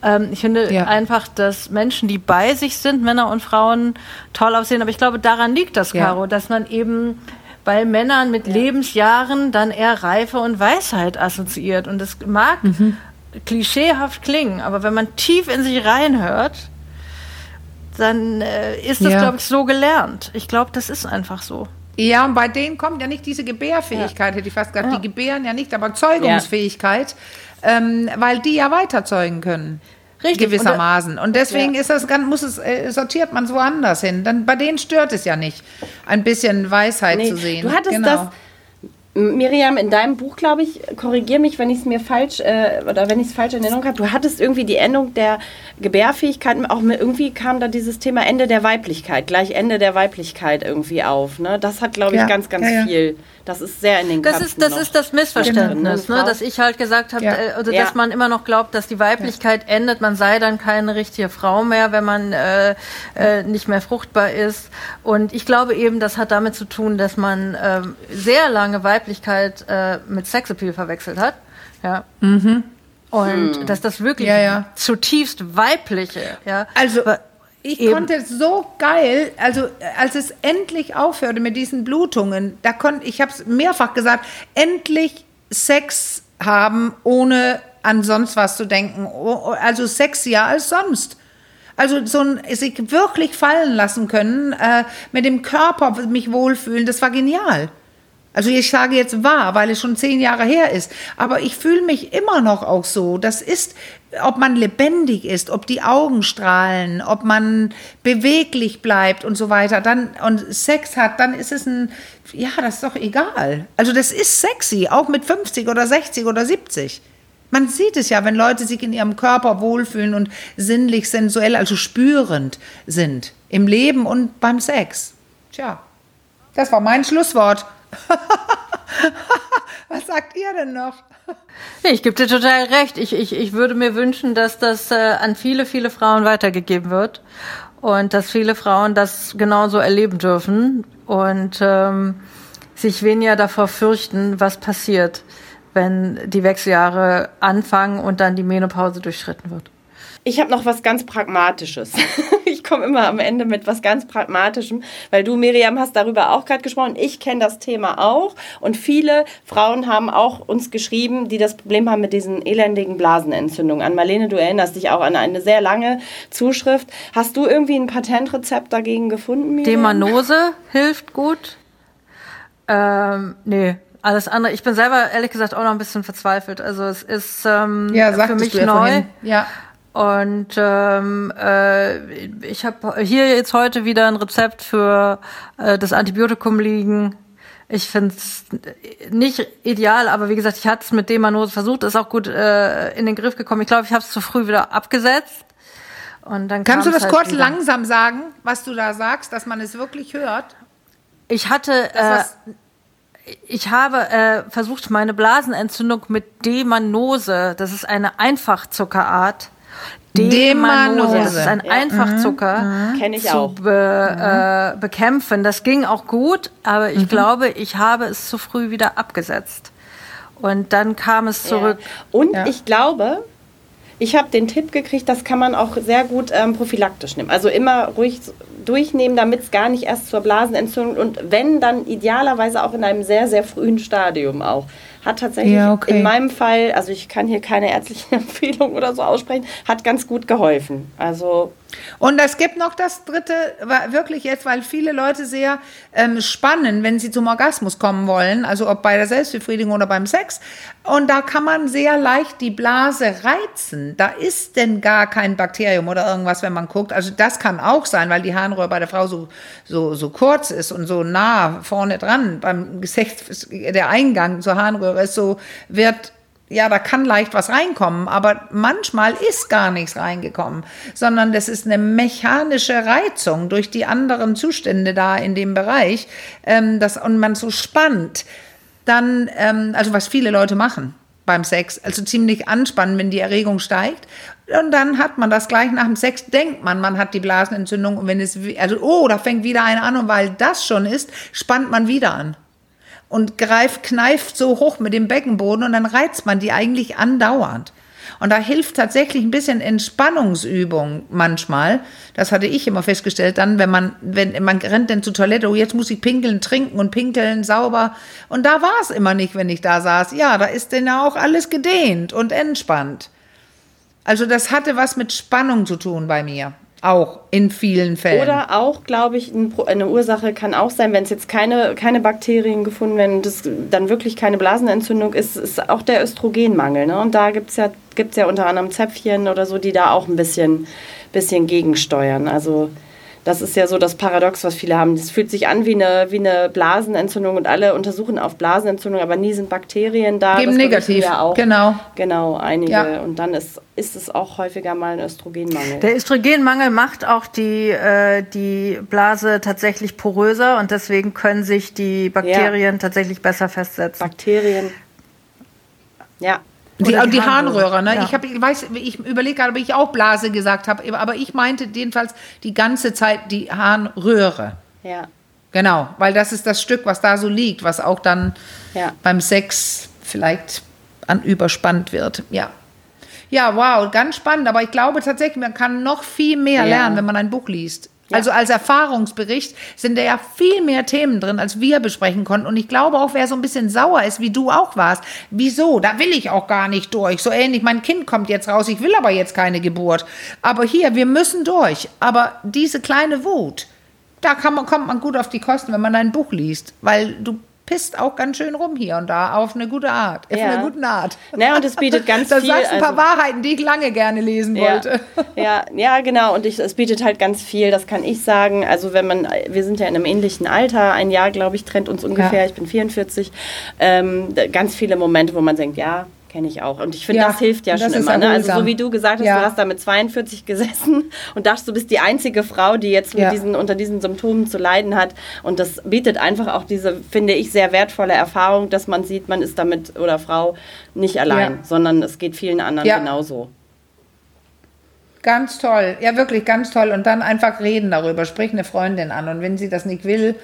B: Ähm, ich finde ja. einfach, dass Menschen, die bei sich sind, Männer und Frauen, toll aussehen. Aber ich glaube, daran liegt das, Caro, ja. dass man eben bei Männern mit ja. Lebensjahren dann eher Reife und Weisheit assoziiert. Und das mag mhm. klischeehaft klingen, aber wenn man tief in sich reinhört, dann äh, ist das, ja. glaube ich, so gelernt. Ich glaube, das ist einfach so.
C: Ja, und bei denen kommt ja nicht diese Gebärfähigkeit, ja. hätte ich fast gesagt. Ja. Die gebären ja nicht, aber Zeugungsfähigkeit, ähm, weil die ja weiterzeugen können. Richtig. Gewissermaßen. Und deswegen ist das ganz, muss es, äh, sortiert man so anders hin. Dann, bei denen stört es ja nicht, ein bisschen Weisheit nee, zu sehen.
A: Du hattest genau. das Miriam, in deinem Buch, glaube ich, korrigier mich, wenn ich es mir falsch äh, oder wenn ich es falsch in Erinnerung habe, du hattest irgendwie die Endung der Gebärfähigkeit, auch mit, irgendwie kam da dieses Thema Ende der Weiblichkeit, gleich Ende der Weiblichkeit irgendwie auf. Ne? Das hat, glaube ich, ja, ganz, ganz ja, ja. viel das ist sehr in den
B: das ist Das noch. ist das Missverständnis, genau. ne, dass ich halt gesagt habe, ja. äh, also, dass ja. man immer noch glaubt, dass die Weiblichkeit ja. endet, man sei dann keine richtige Frau mehr, wenn man äh, äh, nicht mehr fruchtbar ist. Und ich glaube eben, das hat damit zu tun, dass man äh, sehr lange Weiblichkeit äh, mit Sexappeal verwechselt hat. Ja. Mhm. Und hm. dass das wirklich ja, ja. zutiefst weibliche, ja.
C: Also ich Eben. konnte so geil, also als es endlich aufhörte mit diesen Blutungen, da konnte ich habe es mehrfach gesagt, endlich Sex haben, ohne an sonst was zu denken. Also sexier als sonst. Also so ein sich wirklich fallen lassen können, äh, mit dem Körper mich wohlfühlen, das war genial. Also ich sage jetzt wahr, weil es schon zehn Jahre her ist. Aber ich fühle mich immer noch auch so. Das ist, ob man lebendig ist, ob die Augen strahlen, ob man beweglich bleibt und so weiter, dann und Sex hat, dann ist es ein, ja, das ist doch egal. Also das ist sexy, auch mit 50 oder 60 oder 70. Man sieht es ja, wenn Leute sich in ihrem Körper wohlfühlen und sinnlich, sensuell, also spürend sind. Im Leben und beim Sex. Tja, das war mein Schlusswort. Was sagt ihr denn noch?
B: Ich gebe dir total recht. Ich, ich, ich würde mir wünschen, dass das äh, an viele, viele Frauen weitergegeben wird und dass viele Frauen das genauso erleben dürfen und ähm, sich weniger davor fürchten, was passiert, wenn die Wechseljahre anfangen und dann die Menopause durchschritten wird.
A: Ich habe noch was ganz Pragmatisches. ich komme immer am Ende mit was ganz Pragmatischem, weil du, Miriam, hast darüber auch gerade gesprochen. Ich kenne das Thema auch und viele Frauen haben auch uns geschrieben, die das Problem haben mit diesen elendigen Blasenentzündungen. An Marlene, du erinnerst dich auch an eine sehr lange Zuschrift. Hast du irgendwie ein Patentrezept dagegen gefunden,
B: Miriam? Demanose hilft gut. Ähm, nee, alles andere. Ich bin selber ehrlich gesagt auch noch ein bisschen verzweifelt. Also es ist ähm, ja, für mich neu. Ja. Und ähm, äh, ich habe hier jetzt heute wieder ein Rezept für äh, das Antibiotikum liegen. Ich finde es nicht ideal, aber wie gesagt, ich hatte es mit Demanose versucht, ist auch gut äh, in den Griff gekommen. Ich glaube, ich habe es zu früh wieder abgesetzt. Und dann
C: Kannst du das halt kurz wieder. langsam sagen, was du da sagst, dass man es wirklich hört?
B: Ich hatte, äh, ich habe äh, versucht, meine Blasenentzündung mit Demanose, das ist eine Einfachzuckerart, Demanose. Das ist ein. Einfachzucker. Mhm. Kenne ich zu auch. Be, äh, bekämpfen. Das ging auch gut, aber ich mhm. glaube, ich habe es zu früh wieder abgesetzt. Und dann kam es zurück. Ja.
A: Und ja. ich glaube, ich habe den Tipp gekriegt, das kann man auch sehr gut ähm, prophylaktisch nehmen. Also immer ruhig durchnehmen, damit es gar nicht erst zur Blasenentzündung und wenn, dann idealerweise auch in einem sehr, sehr frühen Stadium auch hat tatsächlich
C: Ja, okay.
A: in meinem Fall, also ich kann hier keine ärztliche Empfehlung oder so aussprechen, hat ganz gut geholfen. Also
C: Und es gibt noch das dritte, wirklich jetzt, weil viele Leute sehr ähm, spannen, wenn sie zum Orgasmus kommen wollen, also ob bei der Selbstbefriedigung oder beim Sex. Und da kann man sehr leicht die Blase reizen. Da ist denn gar kein Bakterium oder irgendwas, wenn man guckt. Also das kann auch sein, weil die Harnröhre bei der Frau so, so, so kurz ist und so nah vorne dran. Beim Gesächt, der Eingang zur Harnröhre ist so, wird ja, da kann leicht was reinkommen, aber manchmal ist gar nichts reingekommen, sondern das ist eine mechanische Reizung durch die anderen Zustände da in dem Bereich, ähm, das, und man so spannt, dann, ähm, also was viele Leute machen beim Sex, also ziemlich anspannen, wenn die Erregung steigt. Und dann hat man das gleich nach dem Sex, denkt man, man hat die Blasenentzündung. Und wenn es, also, oh, da fängt wieder eine an. Und weil das schon ist, spannt man wieder an und greift, kneift so hoch mit dem Beckenboden und dann reizt man die eigentlich andauernd. Und da hilft tatsächlich ein bisschen Entspannungsübung manchmal. Das hatte ich immer festgestellt. Dann, wenn man, wenn man rennt dann zur Toilette, oh, jetzt muss ich pinkeln, trinken und pinkeln sauber. Und da war es immer nicht, wenn ich da saß. Ja, da ist dann auch alles gedehnt und entspannt. Also das hatte was mit Spannung zu tun bei mir. Auch in vielen Fällen.
A: Oder auch, glaube ich, eine Ursache kann auch sein, wenn es jetzt keine, keine Bakterien gefunden werden, das dann wirklich keine Blasenentzündung ist, ist auch der Östrogenmangel. Ne? Und da gibt es ja, gibt's ja unter anderem Zäpfchen oder so, die da auch ein bisschen, bisschen gegensteuern. Also das ist ja so das Paradox, was viele haben. Das fühlt sich an wie eine, wie eine Blasenentzündung und alle untersuchen auf Blasenentzündung, aber nie sind Bakterien da.
C: Geben negativ,
A: Ja auch.
C: genau.
A: Genau, einige.
C: Ja.
A: Und dann ist, ist es auch häufiger mal ein Östrogenmangel.
B: Der Östrogenmangel macht auch die, äh, die Blase tatsächlich poröser und deswegen können sich die Bakterien tatsächlich besser festsetzen.
A: Bakterien. Ja.
C: Die, die,
B: die
C: Harnröhre,
B: Harnröhre,
C: ne?
B: ja.
C: Ich, hab, ich weiß, ich überlege gerade, ob ich auch Blase gesagt habe, aber ich meinte jedenfalls die ganze Zeit die Harnröhre.
A: Ja.
C: Genau, weil das ist das Stück, was da so liegt, was auch dann
A: Ja.
C: beim Sex vielleicht an überspannt wird. Ja. Ja, wow, ganz spannend. Aber ich glaube tatsächlich, man kann noch viel mehr
A: Ja.
C: lernen, wenn man ein Buch liest. Also als Erfahrungsbericht sind da ja viel mehr Themen drin, als wir besprechen konnten. Und ich glaube auch, wer so ein bisschen sauer ist, wie du auch warst, wieso? Da will ich auch gar nicht durch. So ähnlich, mein Kind kommt jetzt raus, ich will aber jetzt keine Geburt. Aber hier, wir müssen durch. Aber diese kleine Wut, da man, kommt man gut auf die Kosten, wenn man ein Buch liest. Weil du pisst auch ganz schön rum hier und da auf eine gute Art. Auf
A: Ja.
C: eine gute Art.
A: Ne, und es bietet ganz
C: da
A: viel.
C: sagst du ein paar
A: also-
C: Wahrheiten, die ich lange gerne lesen
A: ja,
C: wollte.
A: ja, ja, genau. Und ich, es bietet halt ganz viel, das kann ich sagen. Also wenn man, wir sind ja in einem ähnlichen Alter, ein Jahr, glaube ich, trennt uns ungefähr,
C: Ja.
A: ich bin 44, ähm, ganz viele Momente, wo man denkt, ja, kenne ich auch. Und ich finde,
C: Ja,
A: das hilft ja
C: das
A: schon immer. Ne? Also so wie du gesagt hast,
C: Ja.
A: du hast da mit 42 gesessen und dachtest, du bist die einzige Frau, die jetzt mit
C: Ja.
A: diesen, unter diesen Symptomen zu leiden hat. Und das bietet einfach auch diese, finde ich, sehr wertvolle Erfahrung, dass man sieht, man ist damit oder Frau nicht allein, sondern es geht vielen anderen genauso.
C: Ganz toll. Ja, wirklich ganz toll. Und dann einfach reden darüber. Sprich eine Freundin an. Und wenn sie das nicht will,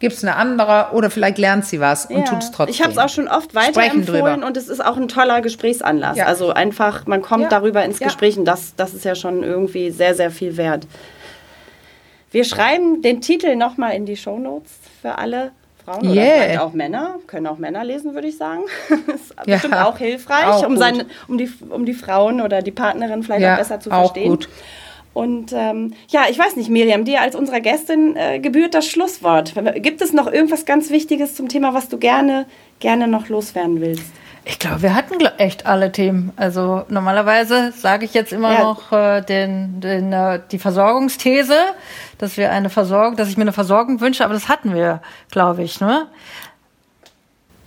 C: gibt es eine andere oder vielleicht lernt sie was und tut es trotzdem.
A: Ich habe es auch schon oft weiterempfohlen und es ist auch ein toller Gesprächsanlass.
C: Ja.
A: Also einfach, man kommt
C: Ja.
A: darüber ins. Gespräch und das, das ist ja schon irgendwie sehr, sehr viel wert. Wir schreiben den Titel nochmal in die Shownotes für alle Frauen oder
C: Yeah.
A: vielleicht auch Männer. Können auch Männer lesen, würde ich sagen. ist bestimmt auch hilfreich,
C: Auch
A: um, seine, um, die, um die Frauen oder die Partnerin vielleicht auch besser zu
C: auch
A: verstehen.
C: gut.
A: Und ähm, ja, ich weiß nicht, Miriam, dir als unserer Gästin äh, gebührt das Schlusswort. Gibt es noch irgendwas ganz Wichtiges zum Thema, was du gerne, gerne noch loswerden willst?
B: Ich glaube, wir hatten echt alle Themen. Also normalerweise sage ich jetzt immer
A: Ja.
B: noch äh, den, den, äh, die Versorgungsthese, dass wir eine Versorgung, dass ich mir eine Versorgung wünsche, aber das hatten wir, glaube ich. Ne?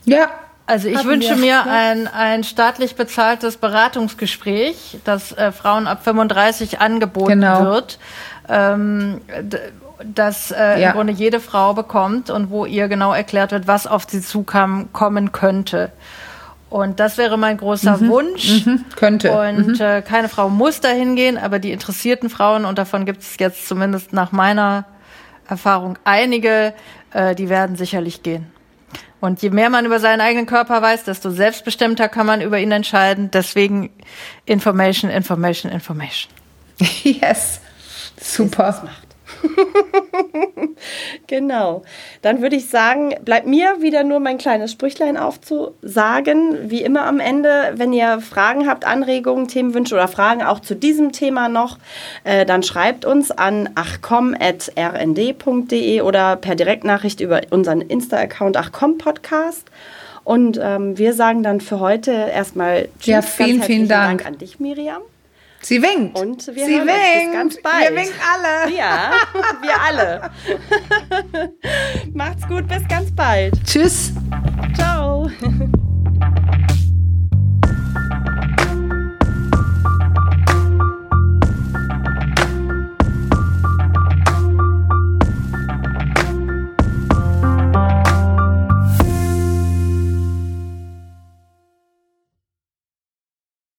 C: Ja.
B: Also ich
C: Hatten
B: wünsche
C: wir,
B: mir ein, ein staatlich bezahltes Beratungsgespräch, das äh, Frauen ab 35 angeboten
C: Genau.
B: wird, ähm, das äh,
C: Ja.
B: im Grunde jede Frau bekommt und wo ihr genau erklärt wird, was auf sie zukam, kommen könnte. Und das wäre mein großer Wunsch.
C: Mhm. Könnte.
B: Und äh, keine Frau muss dahin gehen, aber die interessierten Frauen, und davon gibt es jetzt zumindest nach meiner Erfahrung einige, äh, die werden sicherlich gehen. Und je mehr man über seinen eigenen Körper weiß, desto selbstbestimmter kann man über ihn entscheiden. Deswegen Information, Information, Information.
C: Yes. Super.
A: genau. Dann würde ich sagen, bleibt mir wieder nur mein kleines Sprüchlein aufzusagen. Wie immer am Ende, wenn ihr Fragen habt, Anregungen, Themenwünsche oder Fragen auch zu diesem Thema noch, äh, dann schreibt uns an achcom.rnd.de oder per Direktnachricht über unseren Insta-Account achcom-podcast. Und ähm, wir sagen dann für heute erstmal
C: Tschüss. Ja, vielen, vielen Dank.
A: Dank an dich, Miriam.
C: Sie winkt.
A: Und wir
C: Sie
A: hören
C: winkt.
A: uns ganz bald.
C: Wir winken alle.
A: Ja, wir alle. Macht's gut, bis ganz bald.
C: Tschüss.
A: Ciao.